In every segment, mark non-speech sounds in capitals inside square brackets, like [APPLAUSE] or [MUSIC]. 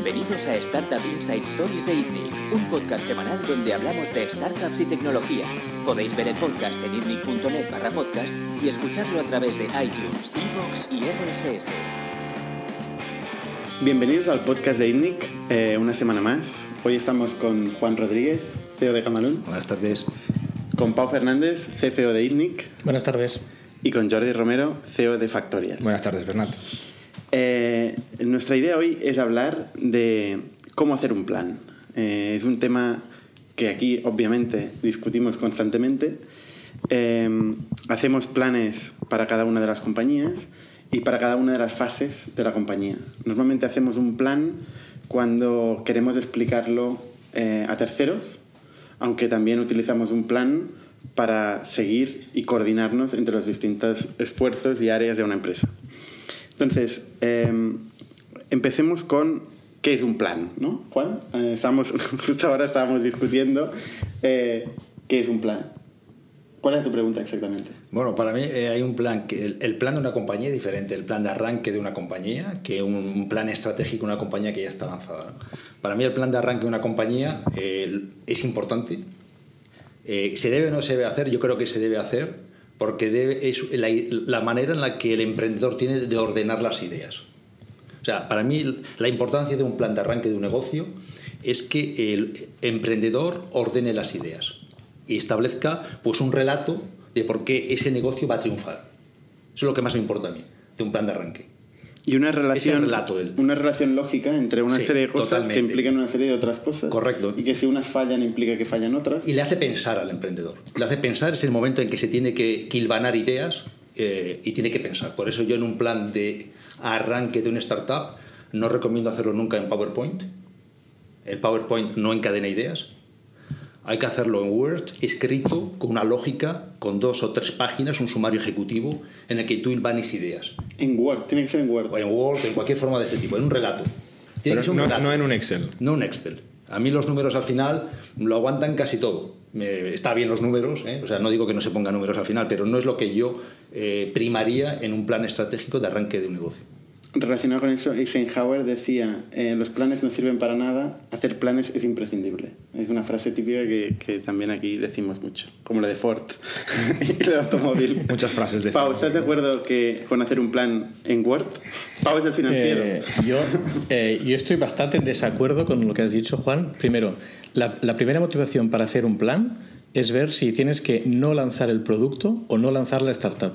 Bienvenidos a Startup Inside Stories de ITNIC, un podcast semanal donde hablamos de startups y tecnología. Podéis ver el podcast en itnic.net barra podcast y escucharlo a través de iTunes, iVoox y RSS. Bienvenidos al podcast de ITNIC, eh, una semana más. Hoy estamos con Juan Rodríguez, CEO de Camalún. Buenas tardes. Con Pau Fernández, CFO de ITNIC. Buenas tardes. Y con Jordi Romero, CEO de Factorial. Buenas tardes, Bernat. Eh, nuestra idea hoy es hablar de cómo hacer un plan. Eh, es un tema que aquí obviamente discutimos constantemente. Eh, hacemos planes para cada una de las compañías y para cada una de las fases de la compañía. Normalmente hacemos un plan cuando queremos explicarlo a terceros, aunque también utilizamos un plan para seguir y coordinarnos entre los distintos esfuerzos y áreas de una empresa. Entonces, em, empecemos con qué es un plan, ¿no? Juan, eh, estamos, [LAUGHS] justo ahora estábamos discutiendo eh, qué es un plan. ¿Cuál es tu pregunta exactamente? Bueno, para mí eh, hay un plan, que el, plan de una compañía es diferente, el plan de arranque de una compañía, que un, plan estratégico de una compañía que ya está lanzada. Para mí el plan de arranque de una compañía es importante. ¿Se debe o no se debe hacer? Yo creo que se debe hacer porque debe, es la, manera en la que el emprendedor tiene de ordenar las ideas. O sea, para mí la importancia de un plan de arranque de un negocio es que el emprendedor ordene las ideas y establezca pues un relato de por qué ese negocio va a triunfar. Eso es lo que más me importa a mí, de un plan de arranque. Y una relación, una relación lógica entre una serie de cosas que implican una serie de otras cosas. Correcto. Y que si unas fallan implica que fallan otras. Y le hace pensar al emprendedor. Le hace pensar, es el momento en que se tiene que kilvanar ideas eh, y tiene que pensar. Por eso yo en un plan de arranque de una startup no recomiendo hacerlo nunca en PowerPoint. El PowerPoint no encadena ideas. Hay que hacerlo en Word, escrito, con una lógica, con dos o tres páginas, un sumario ejecutivo, en el que tú hilvanes ideas. En Word, tiene que ser en Word. O en Word, en cualquier forma de este tipo, en un relato. Tiene no, no en un Excel. No un Excel. A mí los números al final lo aguantan casi todo. está bien los números, ¿eh? o sea, no digo que no se pongan números al final, pero no es lo que yo eh, primaría en un plan estratégico de arranque de un negocio. Relacionado con eso, Eisenhower decía, eh, los planes no sirven para nada, hacer planes es imprescindible. Es una frase típica que, que también aquí decimos mucho, como la de Ford [LAUGHS] y de automóvil. Muchas frases de Pau, ¿estás de acuerdo que con hacer un plan en Word? Pau es el financiero. Eh, yo, eh, yo estoy bastante en desacuerdo con lo que has dicho, Juan. Primero, la, la primera motivación para hacer un plan es ver si tienes que no lanzar el producto o no lanzar la startup.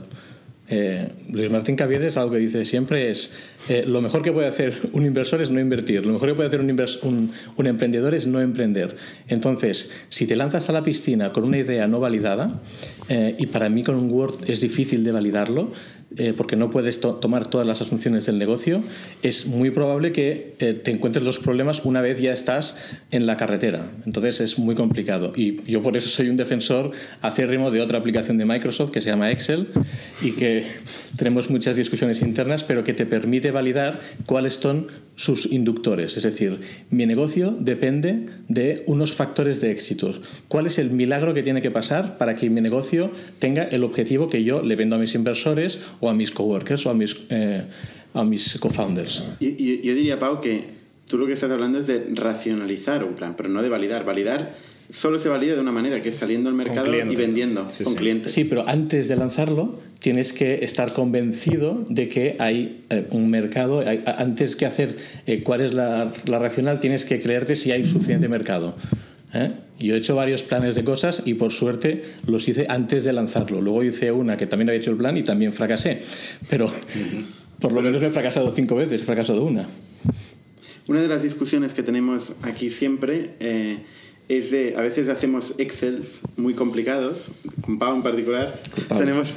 Eh, Luis Martín Caviedes algo que dice siempre es eh, lo mejor que puede hacer un inversor es no invertir, lo mejor que puede hacer un, emprendedor es no emprender. Entonces, si te lanzas a la piscina con una idea no validada, eh, y para mí con un Word es difícil de validarlo, eh, porque no puedes tomar todas las asunciones del negocio, es muy probable que eh, te encuentres los problemas una vez ya estás en la carretera. Entonces es muy complicado. Y yo por eso soy un defensor acérrimo de otra aplicación de Microsoft que se llama Excel y que [LAUGHS] tenemos muchas discusiones internas, pero que te permite validar cuáles son sus inductores. Es decir, mi negocio depende de unos factores de éxito. ¿Cuál es el milagro que tiene que pasar para que mi negocio tenga el objetivo que yo le vendo a mis inversores o a mis coworkers o a mis, eh, mis co-founders. Yo, yo, diría, Pau, que tú lo que estás hablando es de racionalizar un plan, pero no de validar. Validar solo se valida de una manera, que es saliendo al mercado y vendiendo con clientes. Sí, pero antes de lanzarlo tienes que estar convencido de que hay eh, un mercado. antes que hacer eh, cuál es la, la racional, tienes que creerte si hay suficiente mercado. ¿eh? Yo he hecho varios planes de cosas y por suerte los hice antes de lanzarlo. Luego hice una que también había hecho el plan y también fracasé. Pero por lo menos he fracasado cinco veces, he fracasado una. Una de las discusiones que tenemos aquí siempre eh, es de, a veces hacemos Excels muy complicados, con Pau en particular, tenemos,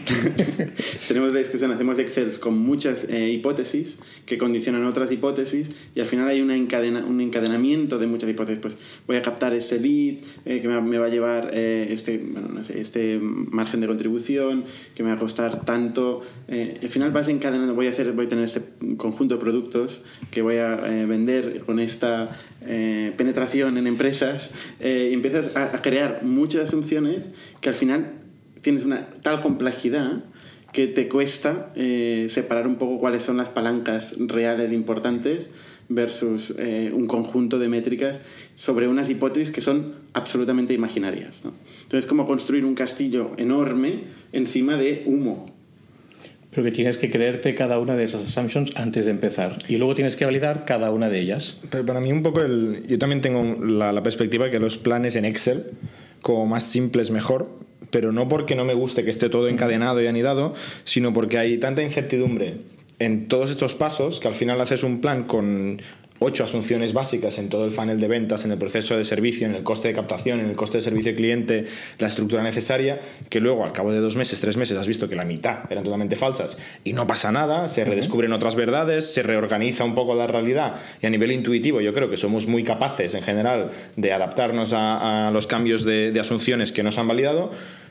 [LAUGHS] tenemos la discusión, hacemos Excels con muchas eh, hipótesis que condicionan otras hipótesis y al final hay una encadena, un encadenamiento de muchas hipótesis. Pues voy a captar este lead eh, que me, va a llevar eh, este, bueno, no sé, este margen de contribución, que me va a costar tanto. al final vas encadenando, voy a, hacer, voy a tener este conjunto de productos que voy a vender con esta penetración en empresas y empiezas a, crear muchas asunciones que al final tienes una tal complejidad que te cuesta eh, separar un poco cuáles son las palancas reales importantes versus eh, un conjunto de métricas sobre unas hipótesis que son absolutamente imaginarias. ¿no? Entonces, es como construir un castillo enorme encima de humo. Pero que tienes que creerte cada una de esas assumptions antes de empezar. Y luego tienes que validar cada una de ellas. Pero para mí un poco el... Yo también tengo la, la perspectiva que los planes en Excel, como más simples mejor, pero no porque no me guste que esté todo encadenado y anidado, sino porque hay tanta incertidumbre en todos estos pasos que al final haces un plan con ocho asunciones básicas en todo el funnel de ventas, en el proceso de servicio, en el coste de captación, en el coste de servicio al cliente, la estructura necesaria, que luego al cabo de dos meses, tres meses has visto que la mitad eran totalmente falsas y no pasa nada, se redescubren otras verdades, se reorganiza un poco la realidad y a nivel intuitivo yo creo que somos muy capaces en general de adaptarnos a, a los cambios de, de asunciones que nos han validado,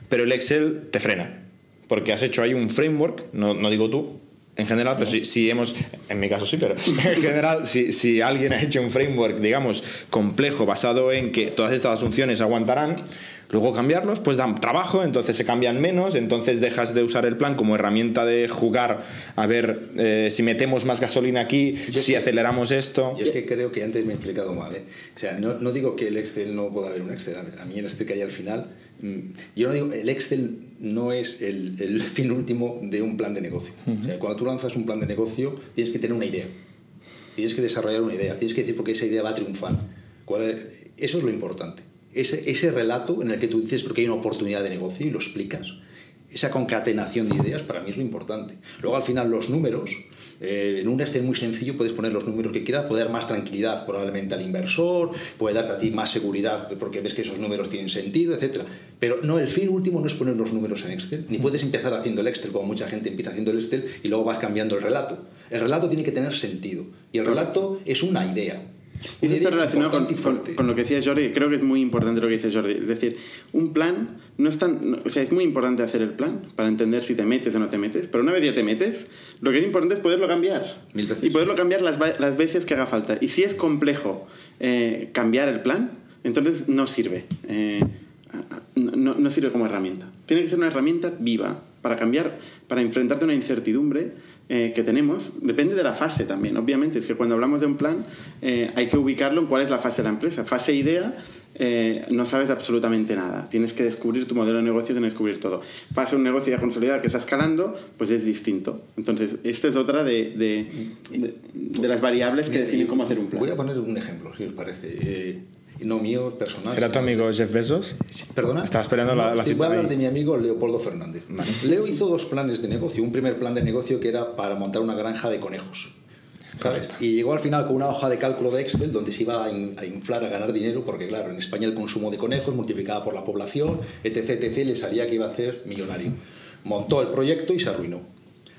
pero el Excel te frena, porque has hecho ahí un framework, no, no digo tú, en general, pero si, si, hemos, en mi caso sí, pero [LAUGHS] en general, si, si, alguien ha hecho un framework, digamos, complejo, basado en que todas estas asunciones aguantarán, luego cambiarlos, pues dan trabajo, entonces se cambian menos, entonces dejas de usar el plan como herramienta de jugar, a ver eh, si metemos más gasolina aquí, yo si que, aceleramos esto. Yo es que creo que antes me he explicado mal, ¿eh? O sea, no, no digo que el Excel no pueda haber un Excel, a mí el Excel que hay al final, mm, yo no digo, el Excel no es el, el, [LAUGHS] fin último de un plan de negocio. Uh -huh. o sea, cuando tú lanzas un plan de negocio, tienes que tener una idea. Tienes que desarrollar una idea. Tienes que decir por qué esa idea va a triunfar. Es? Eso es lo importante. Ese, ese relato en el que tú dices porque hay una oportunidad de negocio y lo explicas. Esa concatenación de ideas para mí es lo importante. Luego al final los números, eh, en un Excel muy sencillo puedes poner los números que quieras, puede dar más tranquilidad probablemente al inversor, puede darte a ti más seguridad porque ves que esos números tienen sentido, etc. Pero no, el fin último no es poner los números en Excel, ni puedes empezar haciendo el Excel como mucha gente empieza haciendo el Excel y luego vas cambiando el relato. El relato tiene que tener sentido y el relato es una idea. Y eso está relacionado con, con, con, lo que decía Jordi, creo que es muy importante lo que dice Jordi. Es decir, un plan no es tan. No, o sea, es muy importante hacer el plan para entender si te metes o no te metes, pero una vez ya te metes, lo que es importante es poderlo cambiar. Y poderlo cambiar las, las veces que haga falta. Y si es complejo eh, cambiar el plan, entonces no sirve. Eh, no, no sirve como herramienta. Tiene que ser una herramienta viva para cambiar, para enfrentarte a una incertidumbre eh, que tenemos depende de la fase también. Obviamente, es que cuando hablamos de un plan eh, hay que ubicarlo en cuál es la fase de la empresa. Fase idea, eh, no sabes absolutamente nada. Tienes que descubrir tu modelo de negocio, tienes que descubrir todo. Fase un negocio ya consolidado que está escalando, pues es distinto. Entonces, esta es otra de, de, de, de las variables que definen cómo hacer un plan. Voy a poner un ejemplo, si os parece no mío, personal. ¿Será tu amigo Jeff Bezos? ¿Perdona? Estaba esperando no, la, la Voy a hablar de mi amigo Leopoldo Fernández. Vale. Leo hizo dos planes de negocio. Un primer plan de negocio que era para montar una granja de conejos. ¿sabes? Y llegó al final con una hoja de cálculo de Excel donde se iba a, inflar, a ganar dinero, porque claro, en España el consumo de conejos multiplicado por la población, etc, etc, le salía que iba a ser millonario. Montó el proyecto y se arruinó.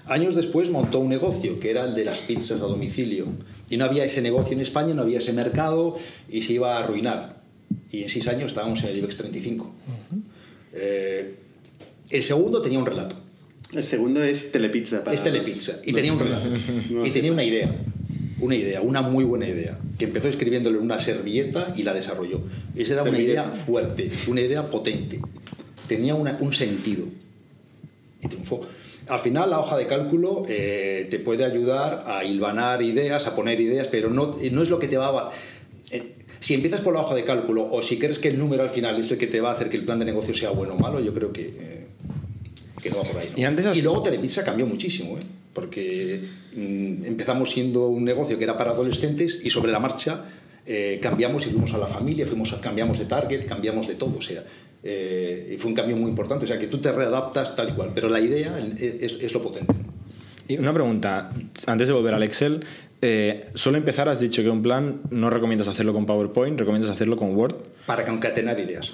Años después montó un negocio que era el de las pizzas a domicilio. Y no había ese negocio en España, no había ese mercado y se iba a arruinar. Y en seis años estábamos en el IBEX 35. Uh -huh. eh, el segundo tenía un relato. El segundo es Telepizza. Para es Telepizza. Y tenía un relato. [LAUGHS] No y tenía una idea. Una idea, una muy buena idea. Que empezó escribiéndole en una servilleta y la desarrolló. Esa era una idea fuerte, una idea potente. Tenía una, un sentido. Y triunfó al final la hoja de cálculo eh, te puede ayudar a hilvanar ideas, a poner ideas, pero no, no es lo que te va a... Eh, si empiezas por la hoja de cálculo o si crees que el número al final es el que te va a hacer que el plan de negocio sea bueno o malo, yo creo que, eh, que no va por ahí. ¿no? Y, antes has... y luego Telepizza cambió muchísimo, ¿eh? porque mmm, empezamos siendo un negocio que era para adolescentes y sobre la marcha eh, cambiamos y fuimos a la familia, fuimos a, cambiamos de target, cambiamos de todo. O sea, eh, y fue un cambio muy importante. O sea, que tú te readaptas tal y cual, pero la idea es, es lo potente. Y una pregunta, antes de volver al Excel, eh, solo empezar has dicho que un plan no recomiendas hacerlo con PowerPoint, recomiendas hacerlo con Word. Para concatenar ideas.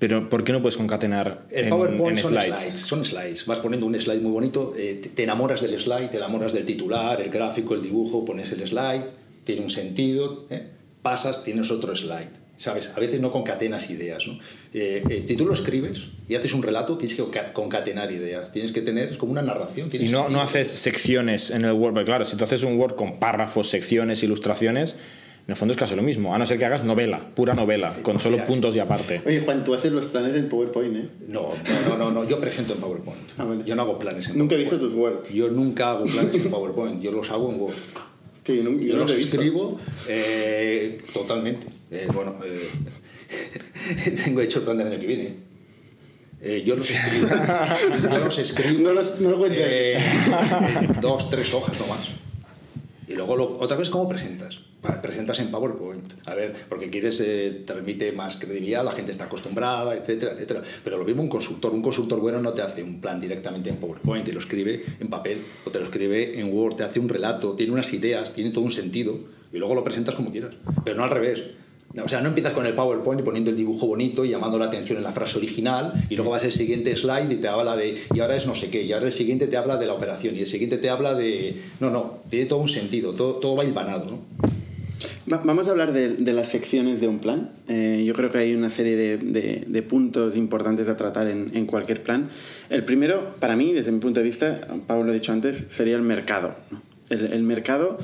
Pero ¿por qué no puedes concatenar el en, PowerPoint en son slides? slides? Son slides. Vas poniendo un slide muy bonito, eh, te, te enamoras del slide, te enamoras del titular, el gráfico, el dibujo, pones el slide, tiene un sentido, ¿eh? pasas, tienes otro slide. ¿Sabes? A veces no concatenas ideas, ¿no? Eh, eh, si tú lo escribes y haces un relato, tienes que concatenar ideas. Tienes que tener, es como una narración. Y no, no haces secciones en el Word, porque claro, si tú haces un Word con párrafos, secciones, ilustraciones, en el fondo es casi lo mismo, a no ser que hagas novela, pura novela, con solo puntos y aparte. Oye, Juan, tú haces los planes en PowerPoint, ¿eh? No, no, no, no, yo presento en PowerPoint. Ah, vale. Yo no hago planes en Nunca he PowerPoint. visto tus Words. Yo nunca hago planes en PowerPoint, yo los hago en Word. [LAUGHS] Que yo, no- yo Yo no los he escribo eh, totalmente. Eh, bueno, eh, [LAUGHS] tengo hecho el plan del año que viene. Eh, yo los escribo. [LAUGHS] yo los escribo. No los- no lo cuentes. eh, [LAUGHS] dos, tres hojas no más. Y luego lo- otra es cómo presentas. Presentas en PowerPoint. A ver, porque quieres, eh, transmite más credibilidad, la gente está acostumbrada, etcétera, etcétera. Pero lo mismo un consultor. Un consultor bueno no te hace un plan directamente en PowerPoint, te lo escribe en papel o te lo escribe en Word, te hace un relato, tiene unas ideas, tiene todo un sentido y luego lo presentas como quieras. Pero no al revés. O sea, no empiezas con el PowerPoint y poniendo el dibujo bonito y llamando la atención en la frase original y luego vas al siguiente slide y te habla de y ahora es no sé qué y ahora el siguiente te habla de la operación y el siguiente te habla de no no tiene todo un sentido todo, todo va hilvanado ¿no? Va- Vamos a hablar de, las secciones de un plan. Eh, yo creo que hay una serie de, puntos importantes a tratar en, cualquier plan. El primero, para mí, desde mi punto de vista, Pablo lo ha dicho antes, sería el mercado. el mercado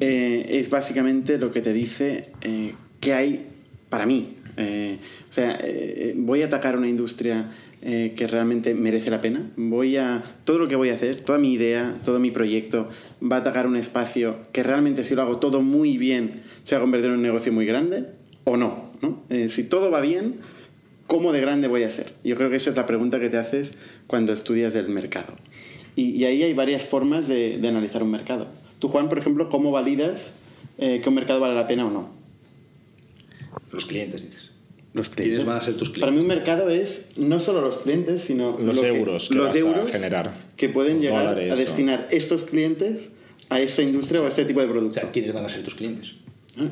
eh, es básicamente lo que te dice eh, qué hay para mí. Eh, o sea, eh, voy a atacar una industria eh, que realmente merece la pena. Voy a todo lo que voy a hacer, toda mi idea, todo mi proyecto va a atacar un espacio que realmente si lo hago todo muy bien se va a convertir en un negocio muy grande o no. Eh, si todo va bien, ¿cómo de grande voy a ser? Yo creo que esa es la pregunta que te haces cuando estudias el mercado. Y, ahí hay varias formas de, de analizar un mercado. Tú, Juan, por ejemplo, ¿cómo validas eh, que un mercado vale la pena o no? Los clientes dices Los ¿Quiénes van a ser tus Para mí un mercado es no solo los clientes, sino Los lo que- euros que los vas a euros generar. que pueden O llegar dólares, a o- destinar estos clientes a esta industria o a este tipo de o producto. sea quiénes van a ser tus clientes.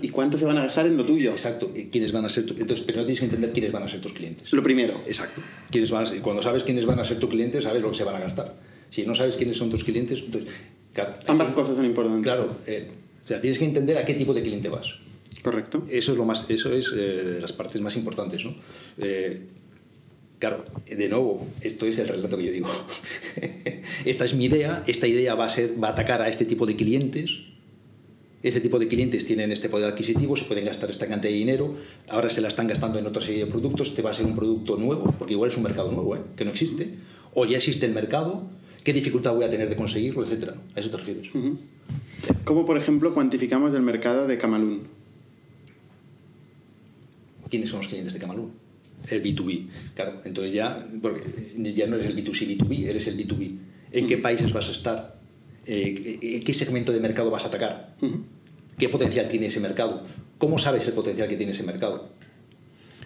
¿Y cuánto se van a gastar en lo tuyo? exacto y quiénes van a ser tu- entonces pero no tienes que entender quiénes van a ser tus clientes Lo primero. exacto quiénes van a ser- cuando sabes quiénes van a ser tus clientes sabes lo que se van a gastar si no sabes quiénes son tus clientes entonces claro, Ambas cosas son importantes. claro eh, o sea tienes que entender a qué tipo de cliente vas Correcto. Eso es lo más, eso es eh, de las partes más importantes, ¿no? Eh, claro, de nuevo, esto es el relato que yo digo. [LAUGHS] esta es mi idea, esta idea va a ser, va a atacar a este tipo de clientes. Este tipo de clientes tienen este poder adquisitivo, se pueden gastar esta cantidad de dinero, ahora se la están gastando en otra serie de productos, este va a ser un producto nuevo, porque igual es un mercado nuevo, ¿eh? que no existe, o ya existe el mercado, qué dificultad voy a tener de conseguirlo, etcétera. A eso te refieres. ¿Cómo, por ejemplo, cuantificamos el mercado de Camalún? ¿Quiénes son los clientes de Camalún? El B2B. Claro, entonces ya, porque ya no eres el B2C, B2B, eres el B2B. ¿En qué países vas a estar? Eh, ¿qué- ¿Qué segmento de mercado vas a atacar? ¿Qué potencial tiene ese mercado? ¿Cómo sabes el potencial que tiene ese mercado?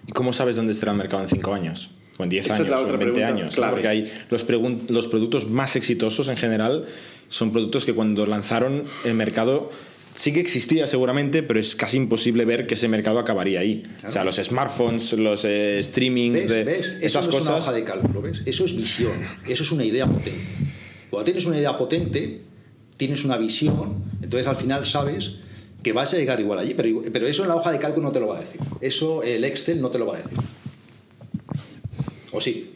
¿Y cómo sabes dónde estará el mercado en 5 años? O en 10 Esta es años, o en 20 pregunta años. Porque hay los, los productos más exitosos en general son productos que cuando lanzaron el mercado sí que existía seguramente, pero es casi imposible ver que ese mercado acabaría ahí. O sea, los smartphones, los eh, streamings, ¿Ves? de ¿Ves? Eso esas no es una cosas. hoja de cálculo, ¿ves? Eso es visión, eso es una idea potente. Cuando tienes una idea potente, tienes una visión, entonces al final sabes que vas a llegar igual allí, pero eso en la hoja de cálculo no te lo va a decir. Eso el Excel no te lo va a decir. ¿O sí?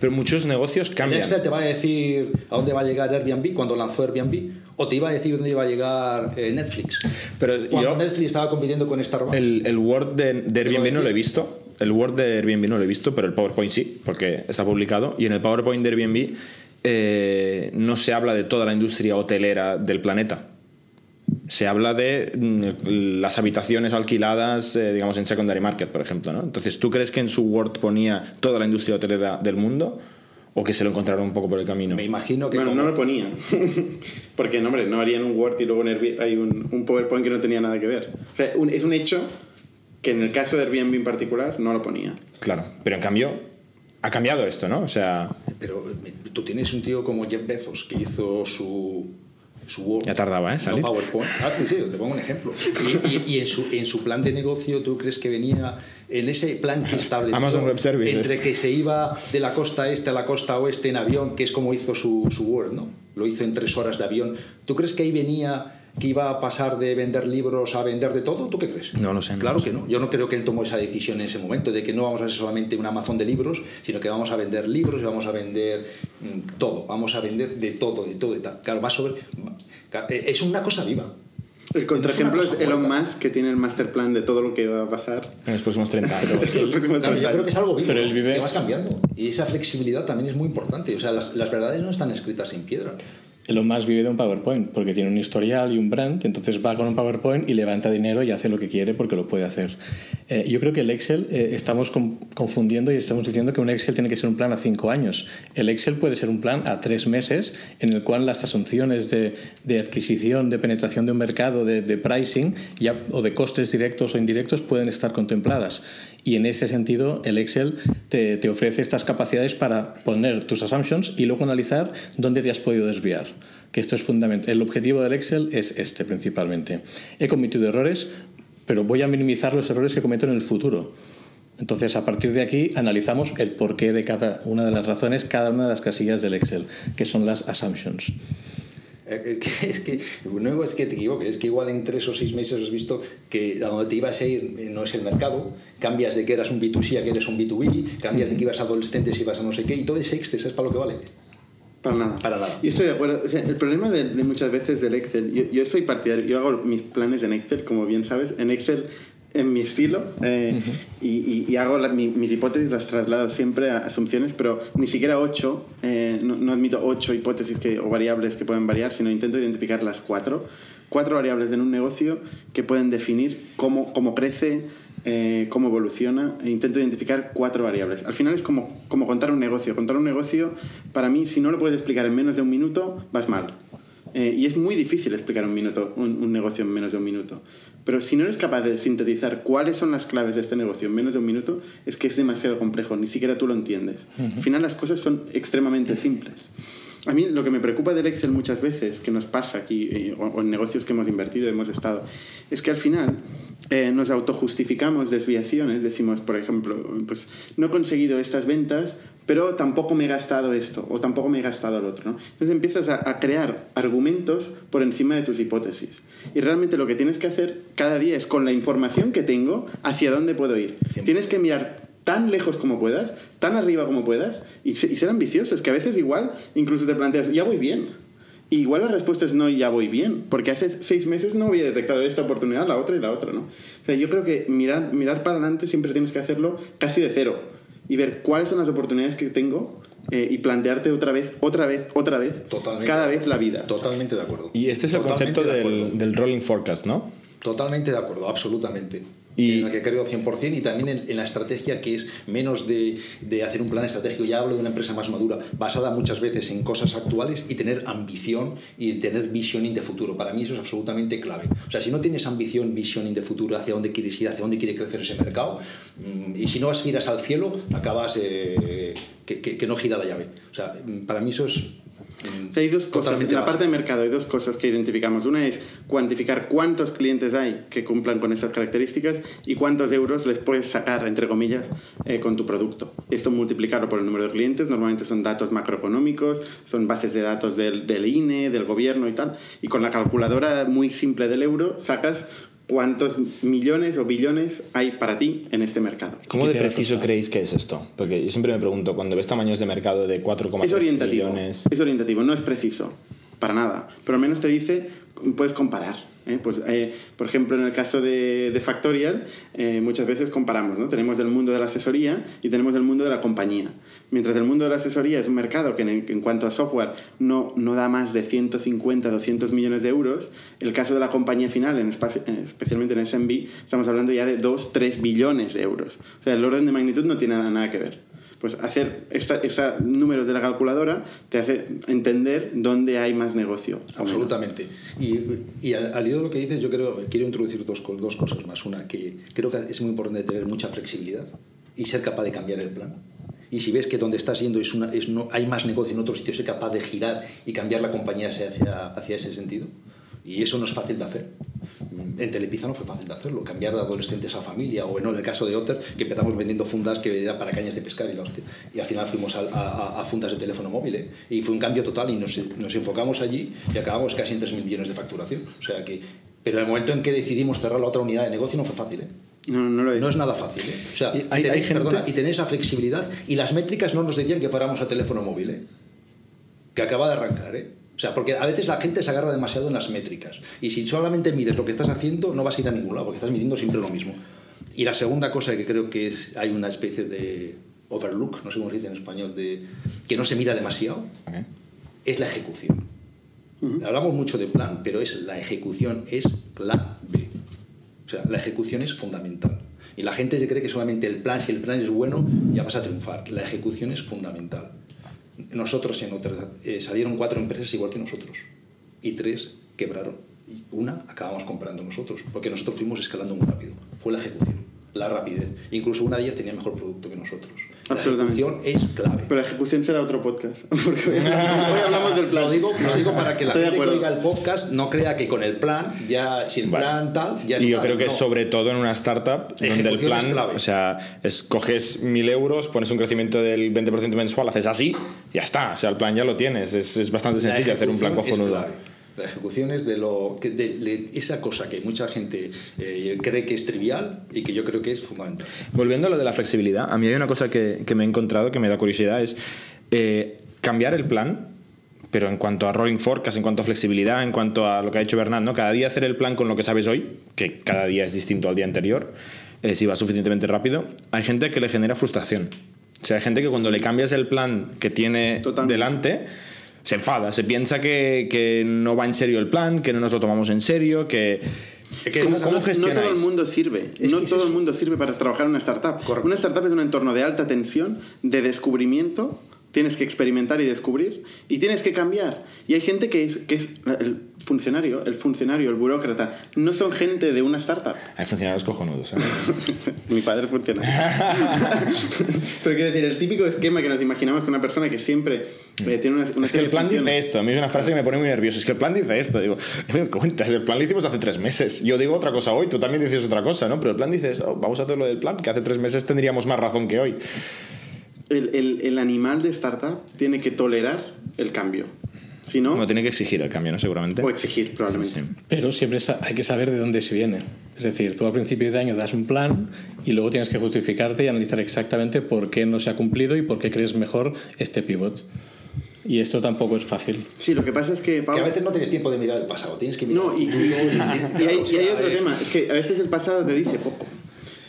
Pero muchos negocios cambian. Excel te va a decir a dónde va a llegar Airbnb cuando lanzó Airbnb, o te iba a decir dónde iba a llegar eh, Netflix. Pero Cuando yo- Netflix estaba compitiendo con Starbucks. El, el Word de, de Airbnb no lo he visto. El Word de Airbnb no lo he visto, pero el PowerPoint sí, porque está publicado. Y en el PowerPoint de Airbnb eh, no se habla de toda la industria hotelera del planeta. Se habla de mm, las habitaciones alquiladas, eh, digamos, en secondary market, por ejemplo. ¿no? Entonces, ¿tú crees que en su Word ponía toda la industria hotelera del mundo? ¿O que se lo encontraron un poco por el camino? Me imagino que Bueno, como- no lo ponía. [LAUGHS] Porque, no, hombre, no harían un Word y luego en Airbnb hay un, un PowerPoint que no tenía nada que ver. O sea, un- es un hecho que en el caso de Airbnb en particular no lo ponía. Claro, pero en cambio ha cambiado esto, ¿no? O sea, Pero eh, tú tienes un tío como Jeff Bezos que hizo su, su Word. Ya tardaba, ¿eh? no. PowerPoint. Ah, pues sí, te pongo un ejemplo. Y, y- y en, su, en su plan de negocio, ¿tú crees que venía en ese plan que estableció Amazon Web Services. entre que se iba de la costa este a la costa oeste en avión, que es como hizo su, su Word, ¿no? Lo hizo en tres horas de avión. ¿Tú crees que ahí venía que iba a pasar de vender libros a vender de todo? ¿Tú qué crees? No lo sé, no Claro lo sé. que no. Yo no creo que él tomó esa decisión en ese momento de que no vamos a ser solamente un Amazon de libros, sino que vamos a vender libros y vamos a vender mm, todo. Vamos a vender de todo, de todo y tal. Claro, va sobre. eh, es una cosa viva. El contraejemplo Es es Elon muerta. Musk, que tiene el master plan de todo lo que va a pasar. en los próximos 30 años. [LAUGHS] Los próximos Claro, 30 yo creo que es algo vivo, Pero él vive- que vas cambiando. Y esa flexibilidad también es muy importante. O sea, las, las verdades no están escritas en piedra. Elon Musk vive de un PowerPoint porque tiene un historial y un brand, entonces va con un PowerPoint y levanta dinero y hace lo que quiere porque lo puede hacer. Eh, yo creo que el Excel eh, estamos confundiendo y estamos diciendo que un Excel tiene que ser un plan a cinco años. El Excel puede ser un plan a tres meses en el cual las asunciones de, de adquisición, de penetración de un mercado, de, pricing o de costes directos o indirectos pueden estar contempladas. Y en ese sentido, el Excel te, te, ofrece estas capacidades para poner tus assumptions y luego analizar dónde te has podido desviar. Que esto es fundamental. El objetivo del Excel es este principalmente. He cometido errores, pero voy a minimizar los errores que cometo en el futuro. Entonces, a partir de aquí, analizamos el porqué de cada una de las razones, cada una de las casillas del Excel, que son las assumptions. Es que, [LAUGHS] es que no es que te equivoques, es que igual en tres o seis meses has visto que a donde te ibas a ir eh, no es el mercado, cambias de que eras un B2C a que eres un B2B, cambias de que ibas a adolescentes y vas a no sé qué, y todo ese Excel, ¿sabes para lo que vale? Para nada. Para nada. Y estoy de acuerdo. O sea, el problema de, de, muchas veces del Excel, yo, yo soy partidario, yo hago mis planes en Excel, como bien sabes. En Excel en mi estilo eh, uh -huh. y, y, hago la, mi, mis hipótesis, las traslado siempre a asunciones, pero ni siquiera ocho, eh, no, no, admito ocho hipótesis que, o variables que pueden variar, sino intento identificar las cuatro. Cuatro variables en un negocio que pueden definir cómo, cómo crece, eh, cómo evoluciona, e intento identificar cuatro variables. Al final es como, como contar un negocio. Contar un negocio, para mí, si no lo puedes explicar en menos de un minuto, vas mal. Eh, y es muy difícil explicar un, minuto, un, un, negocio en menos de un minuto. Pero si no eres capaz de sintetizar cuáles son las claves de este negocio en menos de un minuto, es que es demasiado complejo, ni siquiera tú lo entiendes. Al final las cosas son extremadamente simples. A mí lo que me preocupa del Excel muchas veces, que nos pasa aquí, eh, o, o, en negocios que hemos invertido, hemos estado, es que al final eh, nos autojustificamos desviaciones, decimos, por ejemplo, pues no he conseguido estas ventas, pero tampoco me he gastado esto o tampoco me he gastado el otro. ¿no? Entonces empiezas a, a, crear argumentos por encima de tus hipótesis. Y realmente lo que tienes que hacer cada día es con la información que tengo, hacia dónde puedo ir. Tienes que mirar tan lejos como puedas, tan arriba como puedas y, y ser ambicioso. Es que a veces igual incluso te planteas, ya voy bien. Y igual la respuesta es no, ya voy bien, porque hace seis meses no había detectado esta oportunidad, la otra y la otra, ¿no? O sea, yo creo que mirar, mirar para adelante siempre tienes que hacerlo casi de cero y ver cuáles son las oportunidades que tengo eh, y plantearte otra vez, otra vez, otra vez, Totalmente cada vez la vida. Totalmente de acuerdo. Y este es el Totalmente concepto de del, del, rolling forecast, ¿no? Totalmente de acuerdo, absolutamente. Y en la que creo 100% y también en, la estrategia que es menos de, de, hacer un plan estratégico, ya hablo de una empresa más madura, basada muchas veces en cosas actuales y tener ambición y tener visioning de futuro. Para mí eso es absolutamente clave. O sea, si no tienes ambición, visioning de futuro, hacia dónde quieres ir, hacia dónde quiere crecer ese mercado, mm, y si no aspiras al cielo, acabas eh, que, que, que no gira la llave. O sea, para mí eso es o sea, hay dos cosas. En la parte de mercado hay dos cosas que identificamos. Una es cuantificar cuántos clientes hay que cumplan con esas características y cuántos euros les puedes sacar, entre comillas, eh, con tu producto. Esto multiplicarlo por el número de clientes. Normalmente son datos macroeconómicos, son bases de datos del, del INE, del gobierno y tal. Y con la calculadora muy simple del euro sacas cuántos millones o billones hay para ti en este mercado. ¿Cómo de preciso creéis que es esto? Porque yo siempre me pregunto, cuando ves tamaños de mercado de 4,3 trillones... Es orientativo, no es preciso, para nada. Pero al menos te dice, puedes comparar. ¿eh? Pues, eh, por ejemplo, en el caso de, de Factorial, eh, muchas veces comparamos, ¿no? Tenemos del mundo de la asesoría y tenemos del mundo de la compañía. Mientras el mundo de la asesoría es un mercado que en, cuanto a software no, no da más de 150, 200 millones de euros, el caso de la compañía final, en especialmente en SMB, estamos hablando ya de 2, 3 billones de euros. O sea, el orden de magnitud no tiene nada, nada que ver pues hacer estos números de la calculadora te hace entender dónde hay más negocio. Absolutamente. Y, y al, al hilo de lo que dices, yo creo, quiero introducir dos, dos cosas más. Una, que creo que es muy importante tener mucha flexibilidad y ser capaz de cambiar el plan. Y si ves que donde estás yendo es una, es no, hay más negocio en otro sitio, ser capaz de girar y cambiar la compañía hacia, hacia ese sentido. Y eso no es fácil de hacer. En Telepizza no fue fácil de hacerlo, cambiar de adolescentes a familia, o en el caso de Otter, que empezamos vendiendo fundas que eran para cañas de pescar y, la hostia, y al final fuimos a, a, a, fundas de teléfono móvil. ¿eh? Y fue un cambio total y nos, nos enfocamos allí y acabamos casi en 3.000 millones de facturación. O sea que, pero en el momento en que decidimos cerrar la otra unidad de negocio no fue fácil. ¿eh? No, no, lo es. no es nada fácil. ¿eh? O sea, y, hay, tener, hay gente... perdona, y tener esa flexibilidad. Y las métricas no nos decían que fuéramos a teléfono móvil, ¿eh? que acaba de arrancar. ¿eh? O sea, porque a veces la gente se agarra demasiado en las métricas. Y si solamente mides lo que estás haciendo, no vas a ir a ningún lado, porque estás midiendo siempre lo mismo. Y la segunda cosa que creo que es, hay una especie de overlook, no sé cómo se dice en español, de que no se mira demasiado, okay. es la ejecución. Hablamos mucho de plan, pero es la ejecución es clave. O sea, la ejecución es fundamental. Y la gente se cree que solamente el plan, si el plan es bueno, ya vas a triunfar. La ejecución es fundamental. Nosotros en otra, eh, salieron cuatro empresas igual que nosotros y tres quebraron. Y una acabamos comprando nosotros, porque nosotros fuimos escalando muy rápido. Fue la ejecución, la rapidez. Incluso una de ellas tenía mejor producto que nosotros. La Absolutamente. ejecución es clave. Pero la ejecución será otro podcast. [LAUGHS] Porque [LAUGHS] hoy hablamos del plan. Lo digo, lo digo para que la Estoy gente que oiga el podcast no crea que con el plan, ya si el Vale. plan tal, ya Y yo está. creo que No. sobre todo en una startup donde el es plan, clave. o sea, escoges mil euros, pones un crecimiento del 20% mensual, haces así, ya está. O sea, el plan ya lo tienes. Es, es bastante sencillo hacer un plan es cojonudo. La ejecución es de, lo, que- de, de esa cosa que mucha gente eh, cree que es trivial y que yo creo que es fundamental. Volviendo a lo de la flexibilidad, a mí hay una cosa que, que me he encontrado que me da curiosidad, es eh, cambiar el plan, pero en cuanto a rolling forecast, en cuanto a flexibilidad, en cuanto a lo que ha dicho Bernat, ¿no? cada día hacer el plan con lo que sabes hoy, que cada día es distinto al día anterior, eh, si va suficientemente rápido, hay gente que le genera frustración. O sea, hay gente que cuando le cambias el plan que tiene Totalmente. delante, se enfada, se piensa que, que no va en serio el plan, que no nos lo tomamos en serio, que... que ¿Cómo, no- cómo no, todo el mundo sirve. Es no todo el mundo sirve para trabajar en una startup. Correcto. Una startup es un entorno de alta tensión, de descubrimiento. Tienes que experimentar y descubrir. Y tienes que cambiar. Y hay gente que es, que es el funcionario, el funcionario, el burócrata. No son gente de una startup. Hay funcionarios cojonudos. ¿eh? [LAUGHS] Mi padre es funcionario. [LAUGHS] Pero quiero decir, el típico esquema que nos imaginamos con una persona que siempre eh, tiene una, una Es que el plan funciones. dice esto, a mí es una frase que me pone muy nervioso. Es que el plan dice esto. Digo, [LAUGHS] ¿me cuentas? El plan lo hicimos hace tres meses. Yo digo otra cosa hoy, tú también dices otra cosa, ¿no? Pero el plan dice esto, vamos a hacer lo del plan, que hace tres meses tendríamos más razón que hoy. El, el- el animal de startup tiene que tolerar el cambio. Si no, No tiene que exigir el cambio, ¿no? Seguramente. o exigir probablemente. Sí. Pero siempre hay que saber de dónde se viene. Es decir, tú al principio de año das un plan y luego tienes que justificarte y analizar exactamente por qué no se ha cumplido y por qué crees mejor este pivot. Y esto tampoco es fácil. Sí, lo que pasa es que, Que Pablo, a veces no tienes tiempo de mirar el pasado, tienes que mirar No, y, y- y hay, y hay [LAUGHS] sea, otro eh, tema, es que a veces el pasado te dice poco.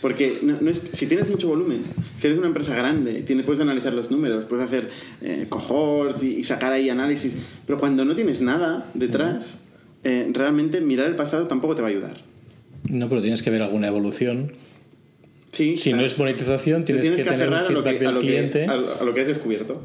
Porque no, no es, si tienes mucho volumen, si eres una empresa grande, tienes, puedes analizar los números, puedes hacer eh, cohorts y, y sacar ahí análisis, pero cuando no tienes nada detrás, eh, realmente mirar el pasado tampoco te va a ayudar. No, pero tienes que ver alguna evolución. Sí, Si no claro. es monetización, Te tienes, que, tener aferrar un a lo que, feedback a del lo que- cliente. a lo- a lo que has descubierto.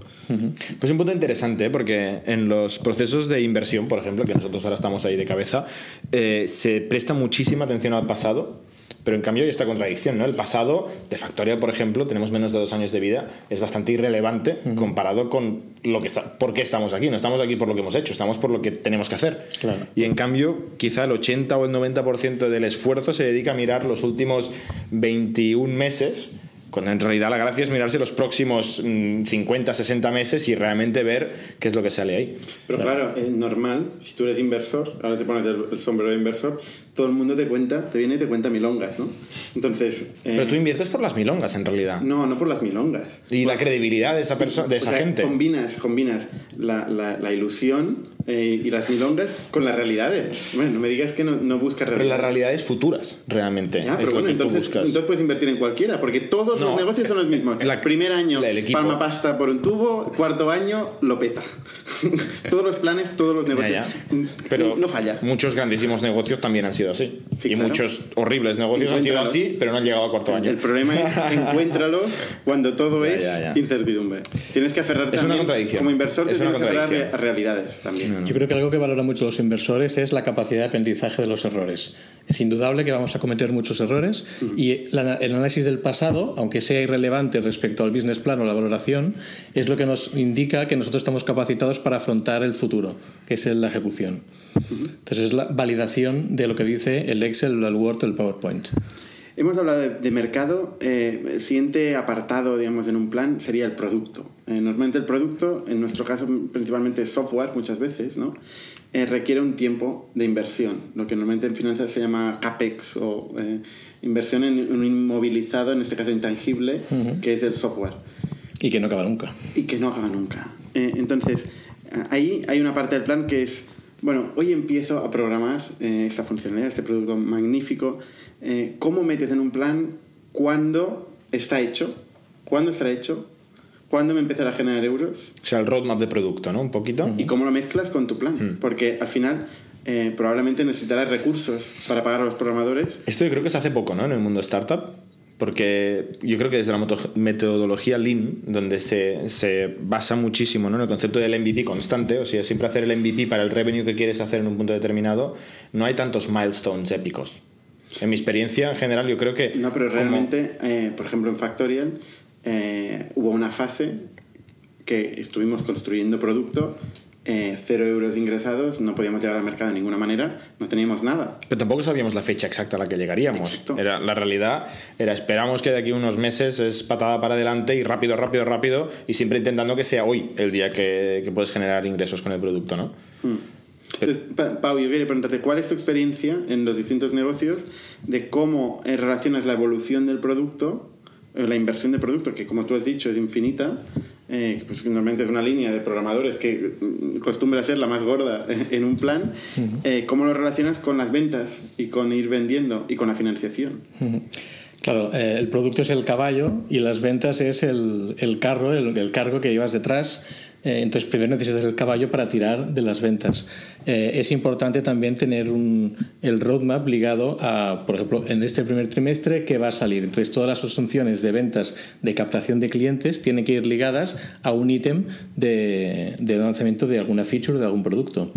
Pues un punto interesante, ¿eh? porque en los procesos de inversión, por ejemplo, que nosotros ahora estamos ahí de cabeza, eh, se presta muchísima atención al pasado, pero en cambio hay esta contradicción, ¿no? El pasado de Factoria, por ejemplo, tenemos menos de dos años de vida, es bastante irrelevante comparado con lo que está, por qué estamos aquí. No estamos aquí por lo que hemos hecho, estamos por lo que tenemos que hacer. Claro. Y en cambio, quizá el 80 o el 90% del esfuerzo se dedica a mirar los últimos 21 meses, cuando en realidad la gracia es mirarse los próximos mm, 50, 60 meses y realmente ver qué es lo que sale ahí. Pero claro, es normal, si tú eres inversor, ahora te pones el, el sombrero de inversor, todo el mundo te cuenta, te viene y te cuenta milongas, ¿no? Entonces... eh, Pero tú inviertes por las milongas en realidad. No, no por las milongas. Y la credibilidad de esa, persona de esa O sea, gente. Combinas, combinas la, la- la ilusión eh, y las milongas con las realidades. Bueno, no me digas que no, no buscas Pero las realidades futuras, realmente. Ya, pero bueno, entonces, puedes invertir en cualquiera, porque todos No, los negocios son los mismos. la- Primer año, la- el palma pasta por un tubo, cuarto año, lo peta. [LAUGHS] todos los planes, todos los negocios. ya. Pero no falla. muchos grandísimos negocios también han sido así. Sí, y claro. muchos horribles negocios han sido así, pero no han llegado a cuarto año. El problema es [LAUGHS] encuéntralo cuando todo es incertidumbre. Tienes que aferrarte Es una también, contradicción. Como inversor, Es tienes que aferrar a realidades también. Yo creo que algo que valoran mucho los inversores es la capacidad de aprendizaje de los errores. Es indudable que vamos a cometer muchos errores y la- el análisis del pasado, aunque sea irrelevante respecto al business plan o la valoración, es lo que nos indica que nosotros estamos capacitados para afrontar el futuro, que es la ejecución. Entonces es la validación de lo que dice el Excel, el Word, el PowerPoint. Hemos hablado de, de mercado. eh, el siguiente apartado, digamos, en un plan sería el producto. Eh, normalmente el producto, en nuestro caso principalmente software, muchas veces, ¿no? Eh, requiere un tiempo de inversión, lo que normalmente en finanzas se llama CAPEX o eh, inversión en un inmovilizado, en este caso intangible, que es el software Y que no acaba nunca. y que no acaba nunca. Entonces, ahí hay una parte del plan que es, bueno, hoy empiezo a programar eh, esta funcionalidad, este producto magnífico. Eh, ¿Cómo metes en un plan cuando está hecho? ¿Cuándo estará hecho? cuándo me empezará a generar euros O sea, el roadmap de producto, ¿no? Un poquito. y cómo lo mezclas con tu plan. Porque al final eh, probablemente necesitarás recursos para pagar a los programadores. Esto yo creo que se hace poco, ¿no? En el mundo startup. Porque yo creo que desde la metodología Lean, donde se, se basa muchísimo ¿no? en el concepto del MVP constante, o sea, siempre hacer el MVP para el revenue que quieres hacer en un punto determinado, no hay tantos milestones épicos. En mi experiencia en general, yo creo que. No, pero como- realmente, eh, por ejemplo, en Factorial eh, hubo una fase que estuvimos construyendo producto, eh, cero euros ingresados, no podíamos llegar al mercado de ninguna manera, no teníamos nada. Pero tampoco sabíamos la fecha exacta a la que llegaríamos. Exacto. Era, la realidad era esperamos que de aquí a unos meses es patada para adelante y rápido, rápido, rápido, y siempre intentando que sea hoy el día que, que puedes generar ingresos con el producto, ¿no? Entonces, Pa- Pau, yo quería preguntarte, ¿cuál es tu experiencia en los distintos negocios de cómo eh, relacionas la evolución del producto, eh, la inversión del producto, que como tú has dicho es infinita, eh, pues, normalmente es una línea de programadores que mm, acostumbra a ser la más gorda [LAUGHS] en un plan, eh, ¿cómo lo relacionas con las ventas y con ir vendiendo y con la financiación? Claro, eh, el producto es el caballo y las ventas es el, el carro, el, el cargo que llevas detrás. Eh, entonces, primero necesitas el caballo para tirar de las ventas. Eh, es importante también tener un, el roadmap ligado a, por ejemplo, en este primer trimestre, ¿qué va a salir? Entonces, todas las funciones de ventas, de captación de clientes, tienen que ir ligadas a un ítem de, de lanzamiento de alguna feature de algún producto.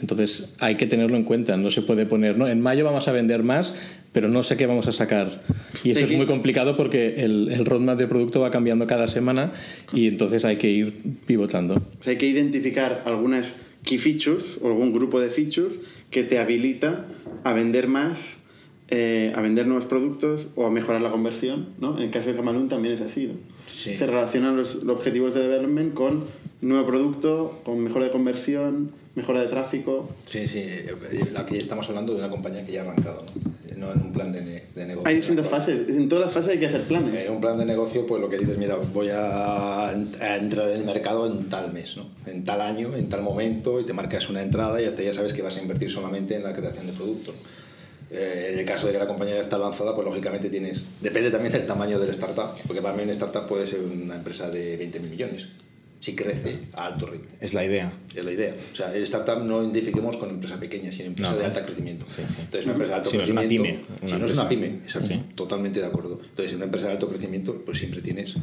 Entonces hay que tenerlo en cuenta, no se puede poner, ¿no? En mayo vamos a vender más, pero no sé qué vamos a sacar. Y eso Sí, es muy complicado porque el, el roadmap de producto va cambiando cada semana y entonces hay que ir pivotando. O sea, hay que identificar algunas key features o algún grupo de features que te habilita a vender más, eh, a vender nuevos productos o a mejorar la conversión, ¿no? En el caso de Camalún también es así, ¿no? Sí. Se relacionan los, los objetivos de development con nuevo producto, con mejora de conversión, mejora de tráfico. Sí, sí. eh, Aquí estamos hablando de una compañía que ya ha arrancado, ¿no? No en un plan de, ne- de negocio. Hay distintas fases, en todas las fases hay que hacer planes. En un plan de negocio, pues lo que dices, mira, voy a, a entrar en el mercado en tal mes, ¿no? En tal año, en tal momento, y te marcas una entrada y hasta ya sabes que vas a invertir solamente en la creación de producto. Eh, en el caso de que la compañía ya está lanzada, pues lógicamente tienes... Depende también del tamaño del startup, porque para mí una startup puede ser una empresa de 20.000 millones, si crece a alto ritmo. Es la idea. Es la idea. O sea, el startup no identifiquemos con empresa pequeña, sino empresa No, de alto crecimiento. Sí, sí. Entonces, una empresa de alto Si no es una crecimiento. pyme, una si no es una pyme, exacto. Sí. Totalmente de acuerdo. Entonces, en una empresa de alto crecimiento, pues siempre tienes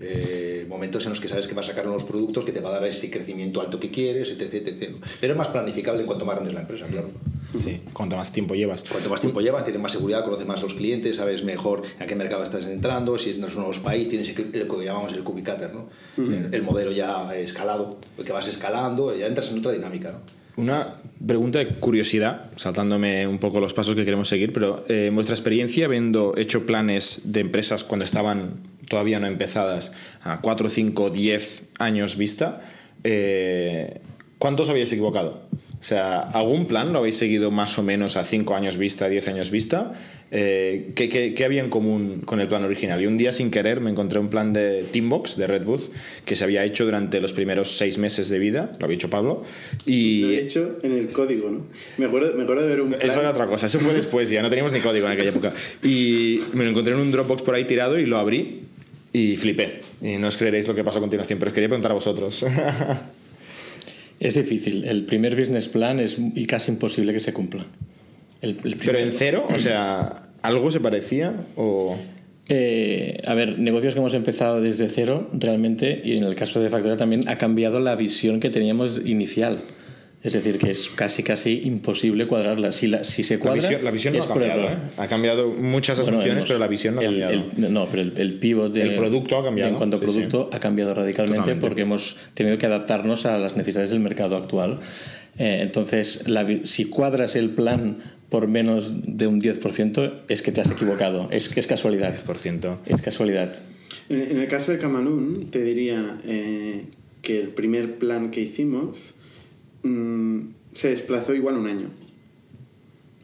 eh, momentos en los que sabes que vas a sacar unos productos que te va a dar ese crecimiento alto que quieres, etc. etc. Pero es más planificable en cuanto más grande es la empresa, claro. Sí. Cuanto más tiempo llevas. Cuanto más tiempo llevas, tienes más seguridad, conoces más a los clientes, sabes mejor a qué mercado estás entrando, si es en un nuevo país, tienes el- lo que llamamos el cookie cutter, ¿no? el, el modelo ya escalado, el que vas escalando, ya entras en otra dinámica, ¿no? Una pregunta de curiosidad, saltándome un poco los pasos que queremos seguir, pero eh, en vuestra experiencia, habiendo hecho planes de empresas cuando estaban todavía no empezadas, a 4, 5, 10 años vista, eh, ¿cuántos habéis equivocado? O sea, ¿algún plan lo habéis seguido más o menos a 5 años vista, 10 años vista? Eh, ¿qué, qué, qué había en común con el plan original? Y un día, sin querer, me encontré un plan de Teambox, de Red Booth, que se había hecho durante los primeros 6 meses de vida, lo había hecho Pablo, y... Lo he hecho en el código, ¿no? Me acuerdo, me acuerdo de ver un plan. Eso era otra cosa, eso fue después, ya no teníamos ni código en aquella época. Y me lo encontré en un Dropbox por ahí tirado y lo abrí y flipé. Y no os creeréis lo que pasó a continuación, pero os quería preguntar a vosotros. [LAUGHS] Es difícil. El primer business plan es y casi imposible que se cumpla. El, el pero en cero, o sea, ¿algo se parecía o...? Eh, a ver, negocios que hemos empezado desde cero, realmente, y en el caso de Factoría también ha cambiado la visión que teníamos inicial. Es decir, que es casi casi imposible cuadrarla. Si, la- si se La cuadra, visión, la visión no es ha cambiado. ¿eh? Ha cambiado muchas Bueno, asunciones, hemos- pero la visión no ha el- cambiado. el- no, pero el, el pivot de- El producto ha cambiado, En cuanto a sí, producto, ha cambiado radicalmente Totalmente. porque hemos tenido que adaptarnos a las necesidades del mercado actual. Eh, entonces, la si cuadras el plan por menos de un 10%, es que te has equivocado. Es que es casualidad. 10%. Es casualidad. En, en el caso de Camalún, te diría eh, que el primer plan que hicimos mm, se desplazó igual un año.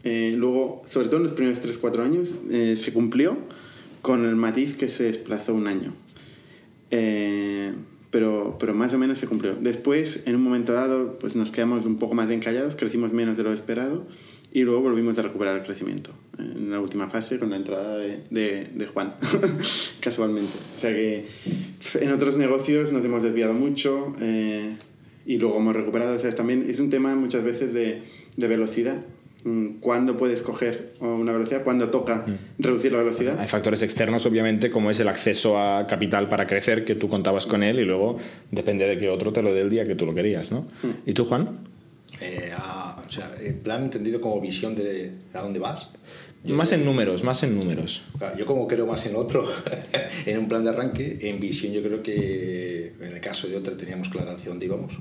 Eh, luego, sobre todo en los primeros 3-4 años, eh, se cumplió con el matiz que se desplazó un año. Eh, pero, pero más o menos se cumplió. Después, en un momento dado, pues nos quedamos un poco más encallados, crecimos menos de lo esperado y luego volvimos a recuperar el crecimiento en la última fase con la entrada de, Juan, [LAUGHS] casualmente. O sea que en otros negocios nos hemos desviado mucho eh, y luego hemos recuperado. O sea, también es un tema muchas veces de, de velocidad. Mm, ¿Cuándo puedes coger una velocidad? ¿Cuándo toca reducir la velocidad? Hay factores externos, obviamente, como es el acceso a capital para crecer, que tú contabas con él y luego depende de que otro te lo dé el día que tú lo querías, ¿no? ¿Y tú, Juan? Eh, a- o sea, el plan entendido como visión de a dónde vas. Yo Más creo- en números, más en números. Yo como creo más en otro, [LAUGHS] en un plan de arranque, en visión yo creo que en el caso de otro teníamos clara hacia dónde íbamos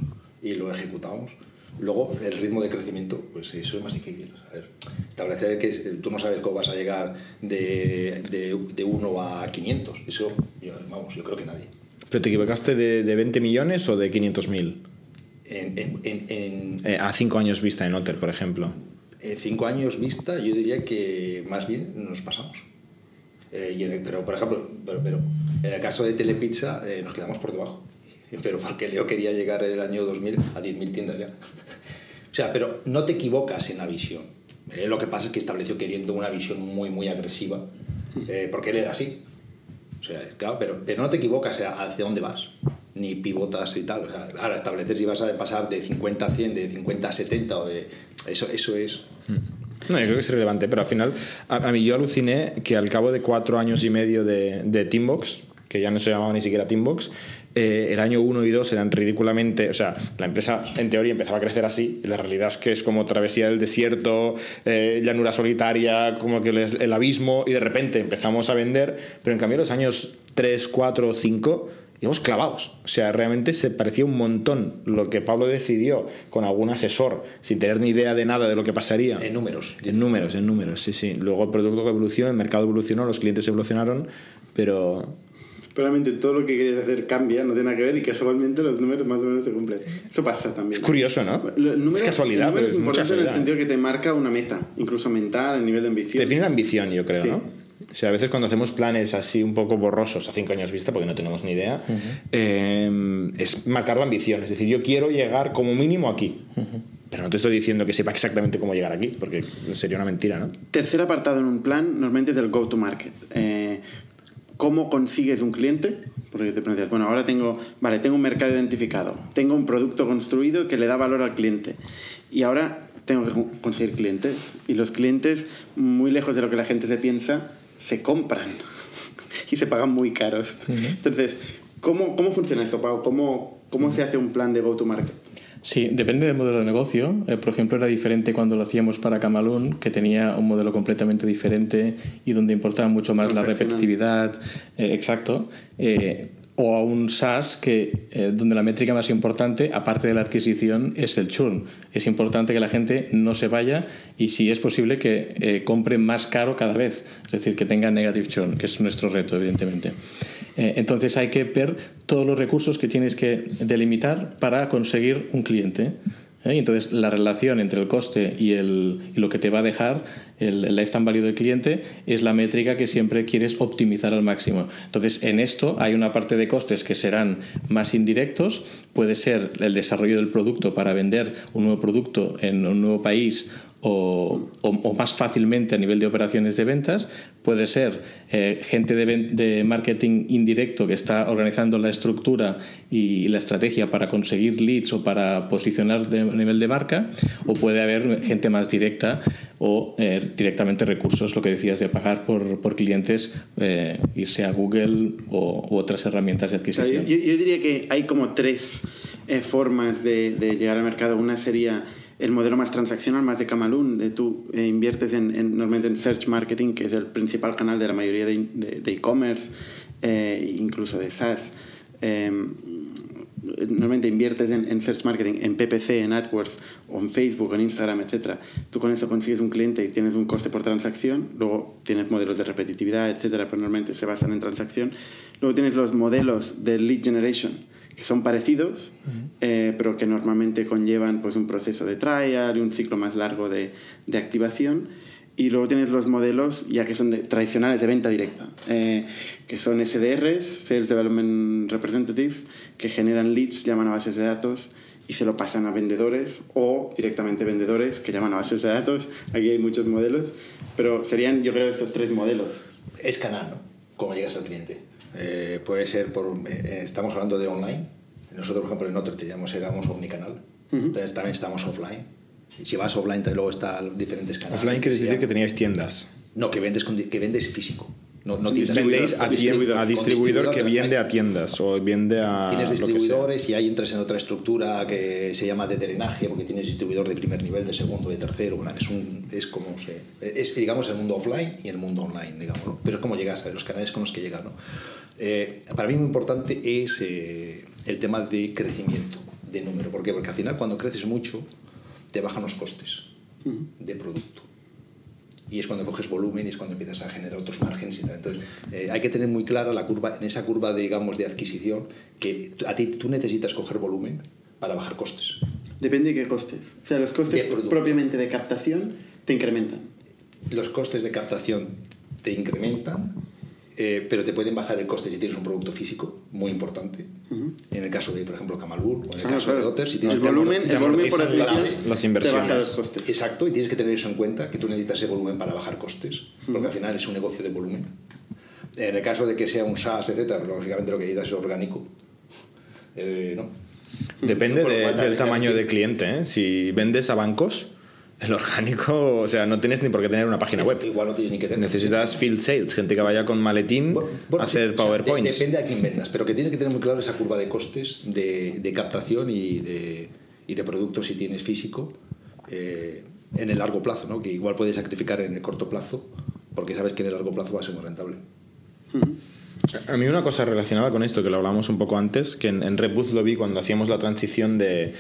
y lo ejecutábamos. Luego, el ritmo de crecimiento, pues eso es más difícil. A ver, establecer que tú no sabes cómo vas a llegar de, de, de 1 a 500. Eso, yo, vamos, yo creo que nadie. ¿Pero te equivocaste de, de 20 millones o de 500.000? En, en, en, en- Eh, a 5 años vista en Otter, por ejemplo. En cinco años vista, yo diría que más bien nos pasamos. Eh, y el- pero, por ejemplo, pero, pero en el caso de Telepizza eh, nos quedamos por debajo. [LAUGHS] Pero porque Leo quería llegar en el año 2000 a 10.000 tiendas ya. [LAUGHS] O sea, pero no te equivocas en la visión. Eh, lo que pasa es que estableció queriendo una visión muy, muy agresiva, eh, porque él era así. O sea, claro, pero, pero no te equivocas hacia dónde vas, ni pivotas y tal. O sea, ahora establecer si vas a pasar de 50 a 100, de 50 a 70, o de, eso, eso es No, yo creo que es relevante, pero al final, a, a mí yo aluciné que al cabo de cuatro años y medio de, de Teambox, que ya no se llamaba ni siquiera Teambox, eh, el año 1 y 2 eran ridículamente. O sea, la empresa en teoría empezaba a crecer así, y la realidad es que es como travesía del desierto, eh, llanura solitaria, como que el, el abismo, y de repente empezamos a vender, pero en cambio los años 3, 4, 5 íbamos clavados. O sea, realmente se parecía un montón lo que Pablo decidió con algún asesor, sin tener ni idea de nada de lo que pasaría. en números. En números, en números, sí, sí. Luego el producto evolucionó, el mercado evolucionó, los clientes evolucionaron, pero Probablemente todo lo que querías hacer cambia, no tiene nada que ver y casualmente los números más o menos se cumplen. Eso pasa también. es curioso, ¿no? El número- es casualidad, pero es es mucha importante en el sentido que te marca una meta, incluso mental, a nivel de ambición. Define la ambición, yo creo, Sí. ¿no? O sea, a veces cuando hacemos planes así un poco borrosos a cinco años vista, porque no tenemos ni idea, eh, es marcar la ambición. Es decir, yo quiero llegar como mínimo aquí. Pero no te estoy diciendo que sepa exactamente cómo llegar aquí, porque sería una mentira, ¿no? Tercer apartado en un plan normalmente es el go to market. Eh, ¿Cómo consigues un cliente? Porque te planteas, bueno, ahora tengo, vale, tengo un mercado identificado, tengo un producto construido que le da valor al cliente y ahora tengo que con- conseguir clientes y los clientes, muy lejos de lo que la gente se piensa, se compran [LAUGHS] y se pagan muy caros. Entonces, ¿cómo, ¿cómo funciona esto, Pau? ¿Cómo, cómo se hace un plan de go to market? Sí, depende del modelo de negocio. Eh, por ejemplo, era diferente cuando lo hacíamos para Camalún, que tenía un modelo completamente diferente y donde importaba mucho más la repetitividad. eh, exacto. Eh, o a un SaaS que, eh, donde la métrica más importante, aparte de la adquisición, es el churn. Es importante que la gente no se vaya y, si es posible, que eh, compre más caro cada vez. Es decir, que tenga negative churn, que es nuestro reto, evidentemente. Eh, entonces hay que ver todos los recursos que tienes que delimitar para conseguir un cliente. ¿Eh? Entonces la relación entre el coste y lo que te va a dejar, el, el lifetime value del cliente, es la métrica que siempre quieres optimizar al máximo. Entonces en esto hay una parte de costes que serán más indirectos, puede ser el desarrollo del producto para vender un nuevo producto en un nuevo país o, o- o más fácilmente a nivel de operaciones de ventas. Puede ser eh, gente de, de marketing indirecto que está organizando la estructura y la estrategia para conseguir leads o para posicionar de- a nivel de marca. O puede haber gente más directa o eh, directamente recursos, lo que decías de pagar por, por clientes, eh, irse a Google o u otras herramientas de adquisición. yo, diría que hay como tres formas de, de llegar al mercado. Una sería el modelo más transaccional, más de Camalún. de tú eh, inviertes en, en- normalmente en search marketing, que es el principal canal de la mayoría de e-commerce, eh, incluso de SaaS. Eh, normalmente inviertes en, en search marketing, en PPC, en AdWords, o en Facebook, en Instagram, etc. Tú con eso consigues un cliente y tienes un coste por transacción. Luego tienes modelos de repetitividad, etc. Pero normalmente se basan en transacción. Luego tienes los modelos de lead generation, que son parecidos, eh, pero que normalmente conllevan pues, un proceso de trial y un ciclo más largo de, de activación. Y luego tienes los modelos ya que son de- tradicionales de venta directa, eh, que son SDRs, Sales Development Representatives, que generan leads, llaman a bases de datos y se lo pasan a vendedores o directamente vendedores que llaman a bases de datos. Aquí hay muchos modelos, pero serían yo creo estos tres modelos. Es canal, ¿no? Cómo llegas al cliente. Eh, puede ser por... eh, estamos hablando de online. Nosotros, por ejemplo, en otro teníamos, éramos omnicanal. Entonces también estamos offline. Y si vas offline, luego están diferentes canales. Offline quiere decir que teníais tiendas. No, que vendes, que vendes físico. No, no Un tiendas. Vendéis a, distribuidor. a Con distribuidor que vende hay- a tiendas o vende a. Tienes distribuidores y ahí entras en otra estructura que se llama de drenaje, porque tienes distribuidor de primer nivel, de segundo, de tercero. Bueno, es, un, es como se. Es, digamos, el mundo offline y el mundo online, digamos. Pero es como llegas, a los canales con los que llegas. ¿no? Eh, para mí, muy importante es eh, el tema de crecimiento, de número. ¿Por qué? Porque al final, cuando creces mucho, te bajan los costes de producto. Y es cuando coges volumen y es cuando empiezas a generar otros márgenes y tal. Entonces, eh, hay que tener muy clara la curva, en esa curva, de, digamos, de adquisición, que a ti tú necesitas coger volumen para bajar costes. Depende de qué costes. O sea, los costes De propiamente de captación te incrementan. Los costes de captación te incrementan, eh, pero te pueden bajar el coste si tienes un producto físico, muy importante. En el caso de, por ejemplo, Camalún o en el Ah, caso de claro. Otter, si tienes el un volumen, producto el volumen por las- las te inversiones. costes. Exacto, y tienes que tener eso en cuenta, que tú necesitas ese volumen para bajar costes, porque al final es un negocio de volumen. En el caso de que sea un SaaS, etcétera, lógicamente lo que necesitas es orgánico. Eh, ¿no? Depende de- del tamaño de cliente. ¿eh? Si vendes a bancos, el orgánico, o sea, no tienes ni por qué tener una página web. Igual no tienes ni que tener. Necesitas field sales, gente que vaya con maletín Bueno, a hacer sí, o sea, PowerPoints. de- depende a quién vendas, pero que tienes que tener muy claro esa curva de costes de, de captación y de, y de productos si tienes físico eh, en el largo plazo, ¿no? que igual puedes sacrificar en el corto plazo porque sabes que en el largo plazo va a ser muy rentable. A mí una cosa relacionada con esto, que lo hablamos un poco antes, que en, en lo vi cuando hacíamos la transición de,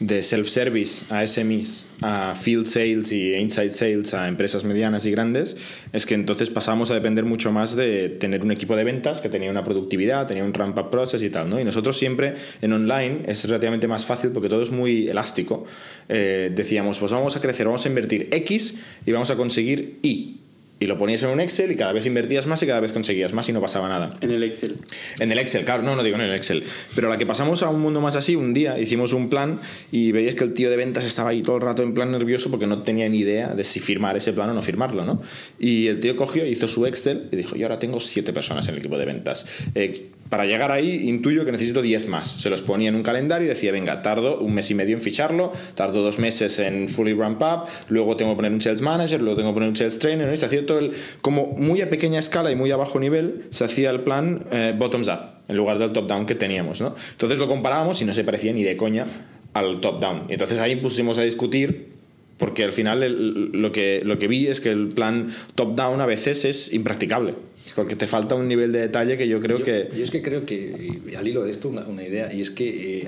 de self-service a SMEs, a field sales y inside sales a empresas medianas y grandes, es que entonces pasamos a depender mucho más de tener un equipo de ventas que tenía una productividad, tenía un ramp-up process y tal, ¿no? Y nosotros siempre en online es relativamente más fácil porque todo es muy elástico. Eh, decíamos, pues vamos a crecer, vamos a invertir X y vamos a conseguir Y. Y lo ponías en un Excel y cada vez invertías más y cada vez conseguías más y no pasaba nada. En el Excel. En el Excel, claro, no, no digo en el Excel. Pero la que pasamos a un mundo más así, un día hicimos un plan y veías que el tío de ventas estaba ahí todo el rato en plan nervioso porque no tenía ni idea de si firmar ese plan o no firmarlo, ¿no? Y el tío cogió, hizo su Excel y dijo, yo ahora tengo siete personas en el equipo de ventas. Eh, para llegar ahí, intuyo que necesito 10 más. Se los ponía en un calendario y decía, venga, tardo un mes y medio en ficharlo, tardo dos meses en fully ramp up, luego tengo que poner un sales manager, luego tengo que poner un sales trainer, ¿no? Y se hacía todo el, como muy a pequeña escala y muy a bajo nivel, se hacía el plan eh, bottoms up, en lugar del top down que teníamos, ¿no? Entonces lo comparábamos y no se parecía ni de coña al top down. Y entonces ahí pusimos a discutir porque al final lo, que, lo que vi es que el plan top down a veces es impracticable. Porque te falta un nivel de detalle que yo creo yo, que... yo es que creo que, y al hilo de esto, una, una idea, y es que eh,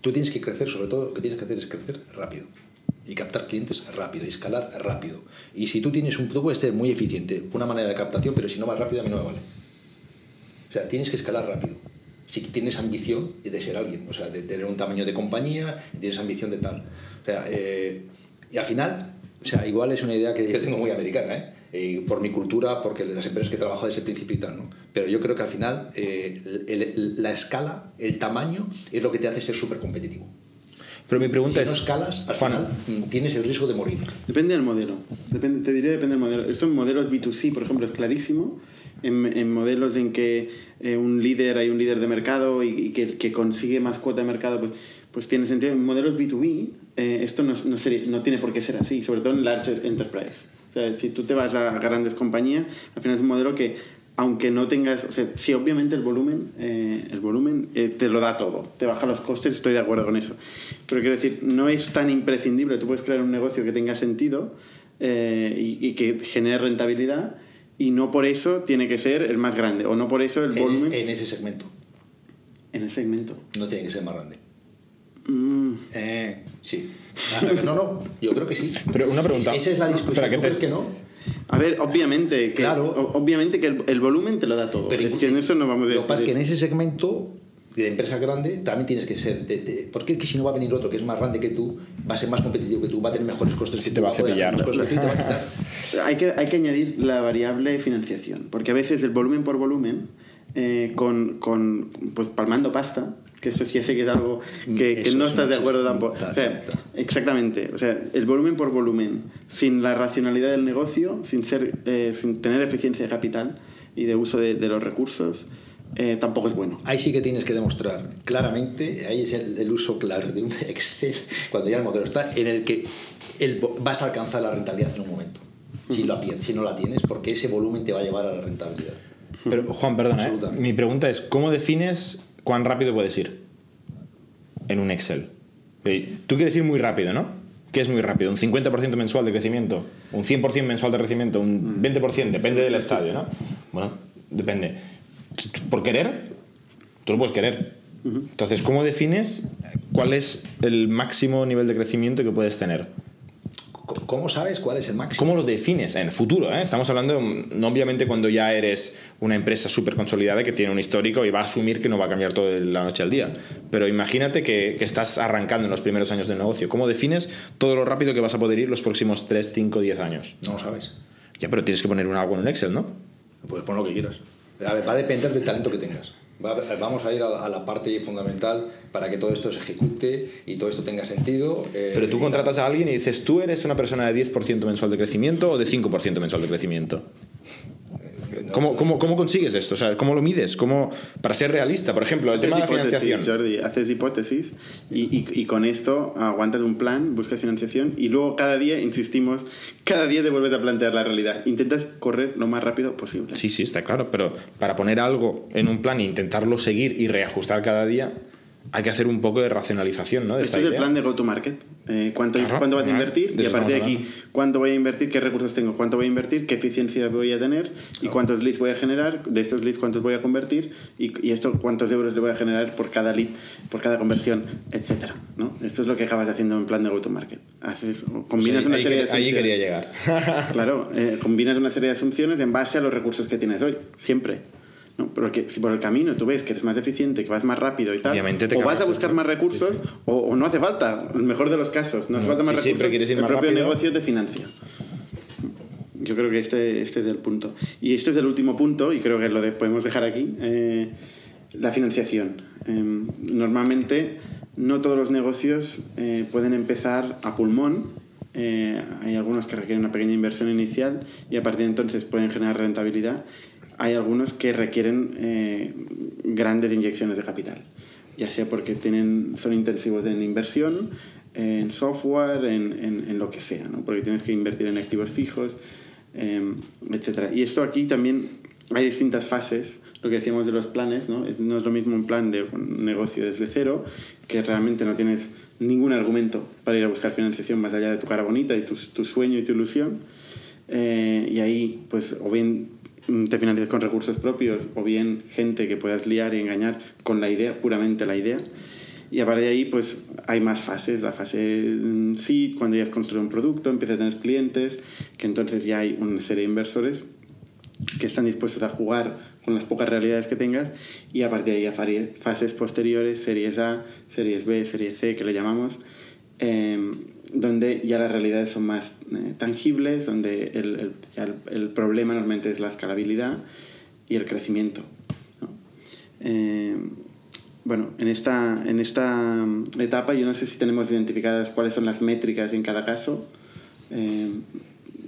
tú tienes que crecer, sobre todo lo que tienes que hacer es crecer rápido. Y captar clientes rápido, y escalar rápido. Y si tú tienes un... Tú puedes ser muy eficiente, una manera de captación, pero si no vas rápido a mí no me vale. O sea, tienes que escalar rápido. Si tienes ambición de ser alguien, o sea, de tener un tamaño de compañía, tienes ambición de tal. O sea, eh, y al final, o sea, igual es una idea que yo tengo muy americana, ¿eh? Eh, por mi cultura, porque las empresas que he trabajado desde el principio y tal, ¿no? Pero yo creo que al final eh, el- el- la escala, el tamaño, es lo que te hace ser súper competitivo. Pero mi pregunta Si no es... escalas, al final mm, tienes el riesgo de morir. Depende del modelo. Depende, te diré, depende del modelo. Esto en modelos B2C, por ejemplo, es clarísimo. En, en modelos en que eh, un líder, hay un líder de mercado y, y que, que consigue más cuota de mercado, pues, pues tiene sentido. En modelos B2B, eh, esto no, no, sería- no tiene por qué ser así, sobre todo en large enterprise. Sea, si tú te vas a grandes compañías, al final es un modelo que, aunque no tengas, o sea, sí, obviamente el volumen, eh, el volumen eh, te lo da todo, te baja los costes, estoy de acuerdo con eso. Pero quiero decir, no es tan imprescindible, tú puedes crear un negocio que tenga sentido eh, y, y que genere rentabilidad y no por eso tiene que ser el más grande, o no por eso el En, volumen en ese segmento. en el segmento. No tiene que ser más grande. Mm, Eh, sí. No, no, yo creo que sí. Pero una pregunta. Es- esa es la discusión. Espera, que ¿Tú te- crees que no? A ver, obviamente que, Claro. obviamente que el, el volumen te lo da todo. es que en eso no vamos a Lo que pasa es que en ese segmento de empresa grande también tienes que ser. de- de- porque es que si no va a venir otro que es más grande que tú, va a ser más competitivo que tú, va a tener mejores costes Sí, que te tú, va a hacer cosas que te va a quitar. [LAUGHS] Hay que, hay que añadir la variable financiación, porque a veces el volumen por volumen, eh, con, con, pues palmando pasta, que esto sí sé que es algo que, que Eso no es estás de acuerdo tampoco. O sea, exactamente, o sea, el volumen por volumen, sin la racionalidad del negocio, sin, ser, eh, sin tener eficiencia de capital y de uso de, de los recursos, eh, tampoco es bueno. Ahí sí que tienes que demostrar claramente, ahí es el, el uso claro de un [LAUGHS] Excel, cuando ya el modelo está, en el que el vas a alcanzar la rentabilidad en un momento. Si, lo, si no la tienes, porque ese volumen te va a llevar a la rentabilidad. Pero, Juan, perdona, ¿eh? Mi pregunta es, ¿cómo defines cuán rápido puedes ir en un Excel? Tú quieres ir muy rápido, ¿no? ¿Qué es muy rápido? ¿Un 50% mensual de crecimiento? ¿Un 100% mensual de crecimiento? ¿Un 20%? Depende del estadio, ¿no? Bueno, depende. ¿Por querer? Tú lo puedes querer. Entonces, ¿cómo defines cuál es el máximo nivel de crecimiento que puedes tener? ¿Cómo sabes cuál es el máximo? ¿Cómo lo defines en el futuro? eh? Estamos hablando, mm, no obviamente cuando ya eres una empresa súper consolidada que tiene un histórico y va a asumir que no va a cambiar todo de la noche al día. Pero imagínate que, que estás arrancando en los primeros años del negocio. ¿Cómo defines todo lo rápido que vas a poder ir los próximos 3, 5, 10 años? No lo sabes. Ya, pero tienes que poner un algo en un Excel, ¿no? Pues pon lo que quieras. A ver, va a depender del talento que tengas. Vamos a ir a la, parte fundamental para que todo esto se ejecute y todo esto tenga sentido. eh, Pero tú contratas a alguien y dices, ¿tú eres una persona de 10% mensual de crecimiento o de 5% mensual de crecimiento? ¿Cómo, cómo, cómo consigues esto? O sea, ¿Cómo lo mides? ¿Cómo, para ser realista, por ejemplo, el tema de la Haces financiación. Jordi, haces hipótesis y, y- y con esto aguantas un plan, buscas financiación y luego cada día, insistimos, cada día te vuelves a plantear la realidad. Intentas correr lo más rápido posible. Sí, sí, está claro, pero para poner algo en un plan e intentarlo seguir y reajustar cada día, hay que hacer un poco de racionalización, ¿no? De Esto es el plan de go-to-market. Eh, ¿cuánto, Claro, ¿Cuánto vas a invertir? Y a partir de aquí, ¿cuánto voy a invertir? ¿Qué recursos tengo? ¿Cuánto voy a invertir? ¿Qué eficiencia voy a tener? ¿Y cuántos leads voy a generar? De estos leads, ¿cuántos voy a convertir? ¿Y, y esto cuántos euros le voy a generar por cada lead, por cada conversión, etcétera? ¿no? Esto es lo que acabas haciendo en plan de go-to-market. Haces, combinas Sí, una serie de quería- ahí asunciones. quería llegar. [LAUGHS] Claro, eh, combinas una serie de asunciones en base a los recursos que tienes hoy, siempre. ¿No? Pero que si por el camino tú ves que eres más eficiente, que vas más rápido y tal, Obviamente te o vas a buscar más recursos O, o no hace falta, el mejor de los casos, no hace No, falta más recursos, ir el más propio rápido. negocio te financia. Yo creo que este, este es el punto. Y este es el último punto, y creo que lo de- podemos dejar aquí, eh, la financiación. Em, normalmente no todos los negocios eh, pueden empezar a pulmón. Eh, hay algunos que requieren una pequeña inversión inicial y a partir de entonces pueden generar rentabilidad. Hay algunos que requieren eh, grandes inyecciones de capital, ya sea porque tienen, son intensivos en inversión, en software, en, en- en lo que sea, ¿no? porque tienes que invertir en activos fijos, eh, etc. Y esto aquí también hay distintas fases, lo que decíamos de los planes, ¿no? No es lo mismo un plan de un negocio desde cero, que realmente no tienes ningún argumento para ir a buscar financiación más allá de tu cara bonita y tu, tu sueño y tu ilusión. Eh, y ahí, pues, o bien te financias con recursos propios, o bien gente que puedas liar y engañar con la idea, puramente la idea. Y a partir de ahí, pues hay más fases. La fase mm, seed, cuando ya has construido un producto, empiezas a tener clientes, que entonces ya hay una serie de inversores que están dispuestos a jugar con las pocas realidades que tengas y a partir de ahí a fases posteriores, series A, series B, series C, que le llamamos, eh, donde ya las realidades son más eh, tangibles, donde el, el- el- problema normalmente es la escalabilidad y el crecimiento. ¿no? Eh, bueno, en esta, en esta mm, etapa yo no sé si tenemos identificadas cuáles son las métricas en cada caso.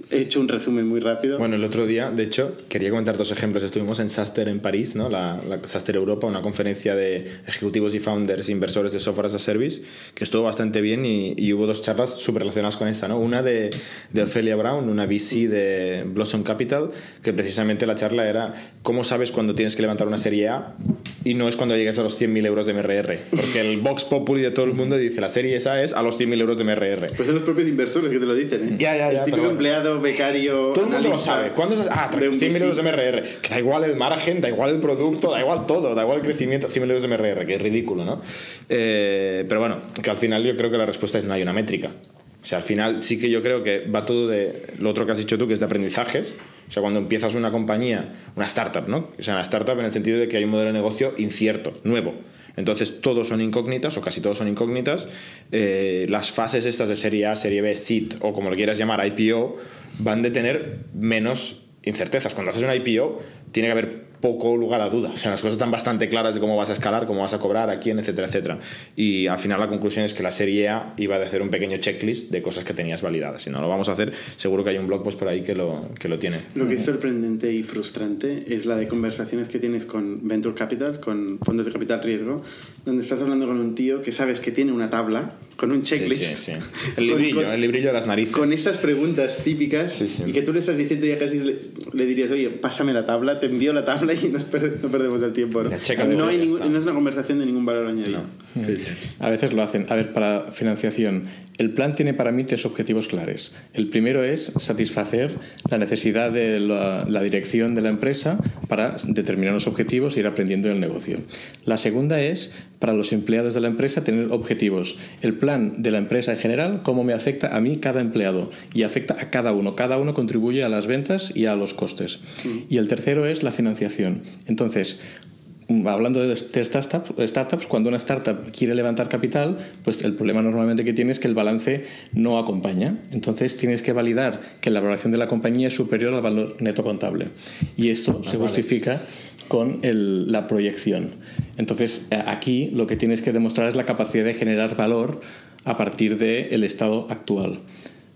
He hecho un resumen muy rápido. Bueno, el otro día, de hecho, quería comentar dos ejemplos. Estuvimos en SASTER en París, ¿no? la, la SASTER Europa, una conferencia de ejecutivos y founders, inversores de software as a service, que estuvo bastante bien y, y hubo dos charlas súper relacionadas con esta. ¿no? Una de, de Ophelia Brown, una VC de Blossom Capital, que precisamente la charla era cómo sabes cuando tienes que levantar una serie A y no es cuando llegues a los 100.000 euros de MRR. Porque el Vox Populi de todo el mundo dice la serie esa es a los 100.000 euros de MRR. Pues son los propios inversores que te lo dicen, ¿eh? Ya, ya, ya, El típico bueno. empleado, becario, Todo el mundo lo sabe. ¿Cuándo es? Ah, de un 100.000 euros de. MRR. Que da igual el margen, da igual el producto, da igual todo, da igual el crecimiento. 100.000 euros de MRR, que es ridículo, ¿no? Eh, pero bueno, que al final yo creo que la respuesta es no hay una métrica. O sea, al final sí que yo creo que va todo de lo otro que has dicho tú, que es de aprendizajes. O sea, cuando empiezas una compañía, una startup, ¿no? O sea, una startup en el sentido de que hay un modelo de negocio incierto, nuevo. Entonces todos son incógnitas, o casi todos son incógnitas. Eh, las fases estas de serie A, serie B, SIT, o como lo quieras llamar, IPO, van de tener menos incertezas. Cuando haces una IPO, tiene que haber poco lugar a duda. O sea, las cosas están bastante claras de cómo vas a escalar, cómo vas a cobrar, a quién, etcétera, etcétera. Y al final la conclusión es que la serie A iba a hacer un pequeño checklist de cosas que tenías validadas. Si no lo vamos a hacer, seguro que hay un blog post por ahí que lo, que lo tiene. Lo que es sorprendente y frustrante es la de conversaciones que tienes con Venture Capital, con fondos de capital riesgo, donde estás hablando con un tío que sabes que tiene una tabla con un checklist. Sí, sí, sí. [LAUGHS] El librillo, Con- el librillo de las narices. Con estas preguntas típicas y que tú le estás diciendo ya casi le, le dirías, oye, pásame la tabla, te envío la tabla y nos no perdemos el tiempo. ¿no? Hay ningún- no es una conversación de ningún valor añadido. Sí, sí. A veces lo hacen. A ver, para financiación, el plan tiene para mí tres objetivos claros. El primero es satisfacer la necesidad de la, la dirección de la empresa para determinar los objetivos e ir aprendiendo del negocio. La segunda es para los empleados de la empresa tener objetivos. El plan de la empresa en general, cómo me afecta a mí cada empleado y afecta a cada uno. Cada uno contribuye a las ventas y a los costes. Y el tercero es la financiación. Entonces, Hablando de de startups, startups, cuando una startup quiere levantar capital, pues el problema normalmente que tiene es que el balance no acompaña. Entonces tienes que validar que la valoración de la compañía es superior al valor neto contable. Y esto se justifica con el- la proyección. Entonces a- aquí lo que tienes que demostrar es la capacidad de generar valor a partir del estado actual.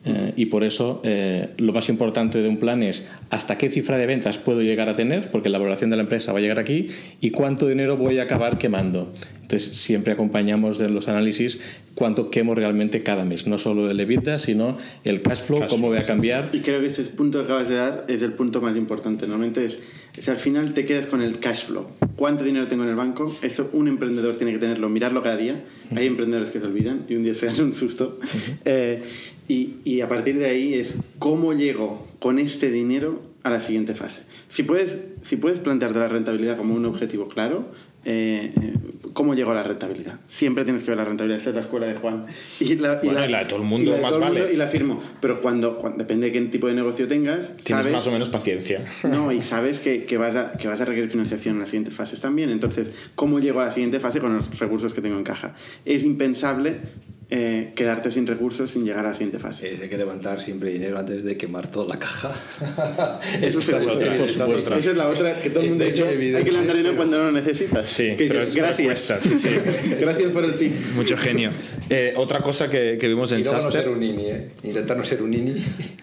Eh, y por eso eh, lo más importante de un plan es hasta qué cifra de ventas puedo llegar a tener, porque la valoración de la empresa va a llegar aquí, y cuánto dinero voy a acabar quemando. Entonces siempre acompañamos en los análisis cuánto quemo realmente cada mes, no solo el EBITDA, sino el cash flow, Cash cómo voy a cambiar. Y creo que este punto que acabas de dar es el punto más importante. Normalmente es, es al final te quedas con el cash flow. ¿Cuánto dinero tengo en el banco? Esto un emprendedor tiene que tenerlo, mirarlo cada día. Hay emprendedores que se olvidan y un día se dan un susto. Eh, y, y a partir de ahí es cómo llego con este dinero a la siguiente fase. Si puedes, si puedes plantearte la rentabilidad como un objetivo claro, eh, ¿cómo llego a la rentabilidad? Siempre tienes que ver la rentabilidad. Esa es la escuela de Juan. Y la, Bueno, y la de todo el mundo y la más vale. mundo y la firmo. Pero cuando, cuando- depende de qué tipo de negocio tengas, Tienes sabes, más o menos paciencia. no, y sabes que, que vas a, que vas a requerir financiación en las siguientes fases también. Entonces, ¿cómo llego a la siguiente fase con los recursos que tengo en caja? Es impensable eh, quedarte sin recursos sin llegar a la siguiente fase. Sí, hay que levantar siempre dinero antes de quemar toda la caja. [LAUGHS] Eso es otra, es otra. Esa es la otra que todo el mundo dice. Hay que levantar dinero cuando no lo necesitas. Sí, Que pero dices, es- gracias. sí, sí. [LAUGHS] gracias por el tip. Mucho genio. Eh, otra cosa que, que vimos en luego no Saster. ser un nini, ¿eh? Intentar no ser un nini.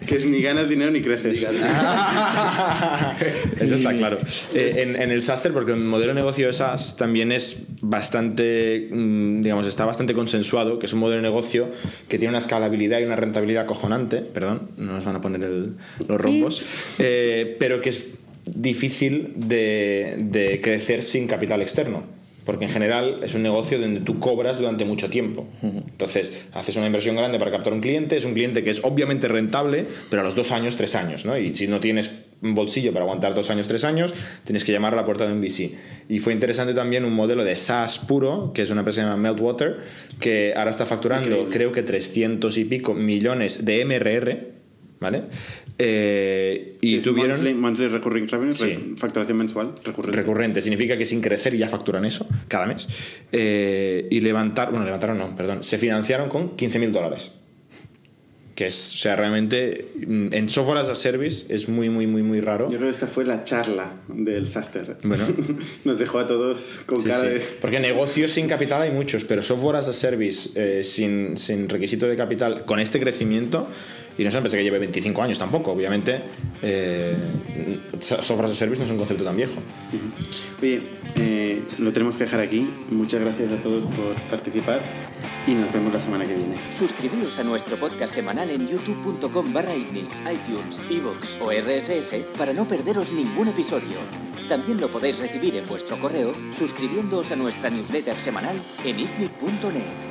Que es ni ganas dinero ni creces. Digas, [LAUGHS] Eso está claro. Eh, en, en el SASTER, porque el modelo de negocio de SaaS también es bastante, mm, digamos, está bastante consensuado, que es un modelo de negocio que tiene una escalabilidad y una rentabilidad acojonante, perdón, no nos van a poner el- los rombos, eh, pero que es difícil de, de crecer sin capital externo. Porque en general es un negocio donde tú cobras durante mucho tiempo. Entonces, haces una inversión grande para captar un cliente, es un cliente que es obviamente rentable, pero a los dos años, tres años, ¿no? Y si no tienes bolsillo para aguantar dos años, tres años, tienes que llamar a la puerta de un VC. Y fue interesante también un modelo de SaaS puro, que es una empresa que se llama Meltwater, que ahora está facturando Increíble. creo que 300 y pico millones de MRR, ¿vale? Eh, y Es tuvieron... Monthly, monthly recurring revenue, Sí. facturación mensual recurrente. recurrente. Significa que sin crecer ya facturan eso cada mes. Eh, y levantar, bueno, levantaron no, perdón, se financiaron con 15 mil dólares. Que es, o sea, realmente mm, en software as a service es muy, muy, muy, muy raro. Yo creo que esta fue la charla del Saster. Bueno. [LAUGHS] Nos dejó a todos con Sí, cara sí. de... Porque negocios sin capital hay muchos, pero software as a service eh, sin, sin requisito de capital, con este crecimiento, y no es una empresa que lleve 25 años tampoco, obviamente, eh, software as a service no es un concepto tan viejo. Oye, eh, lo tenemos que dejar aquí. Muchas gracias a todos por participar y nos vemos la semana que viene. Suscribíos a nuestro podcast semanal en youtube.com barra itnic, iTunes, iVoox o RSS para no perderos ningún episodio. También lo podéis recibir en vuestro correo suscribiéndoos a nuestra newsletter semanal en itnic.net.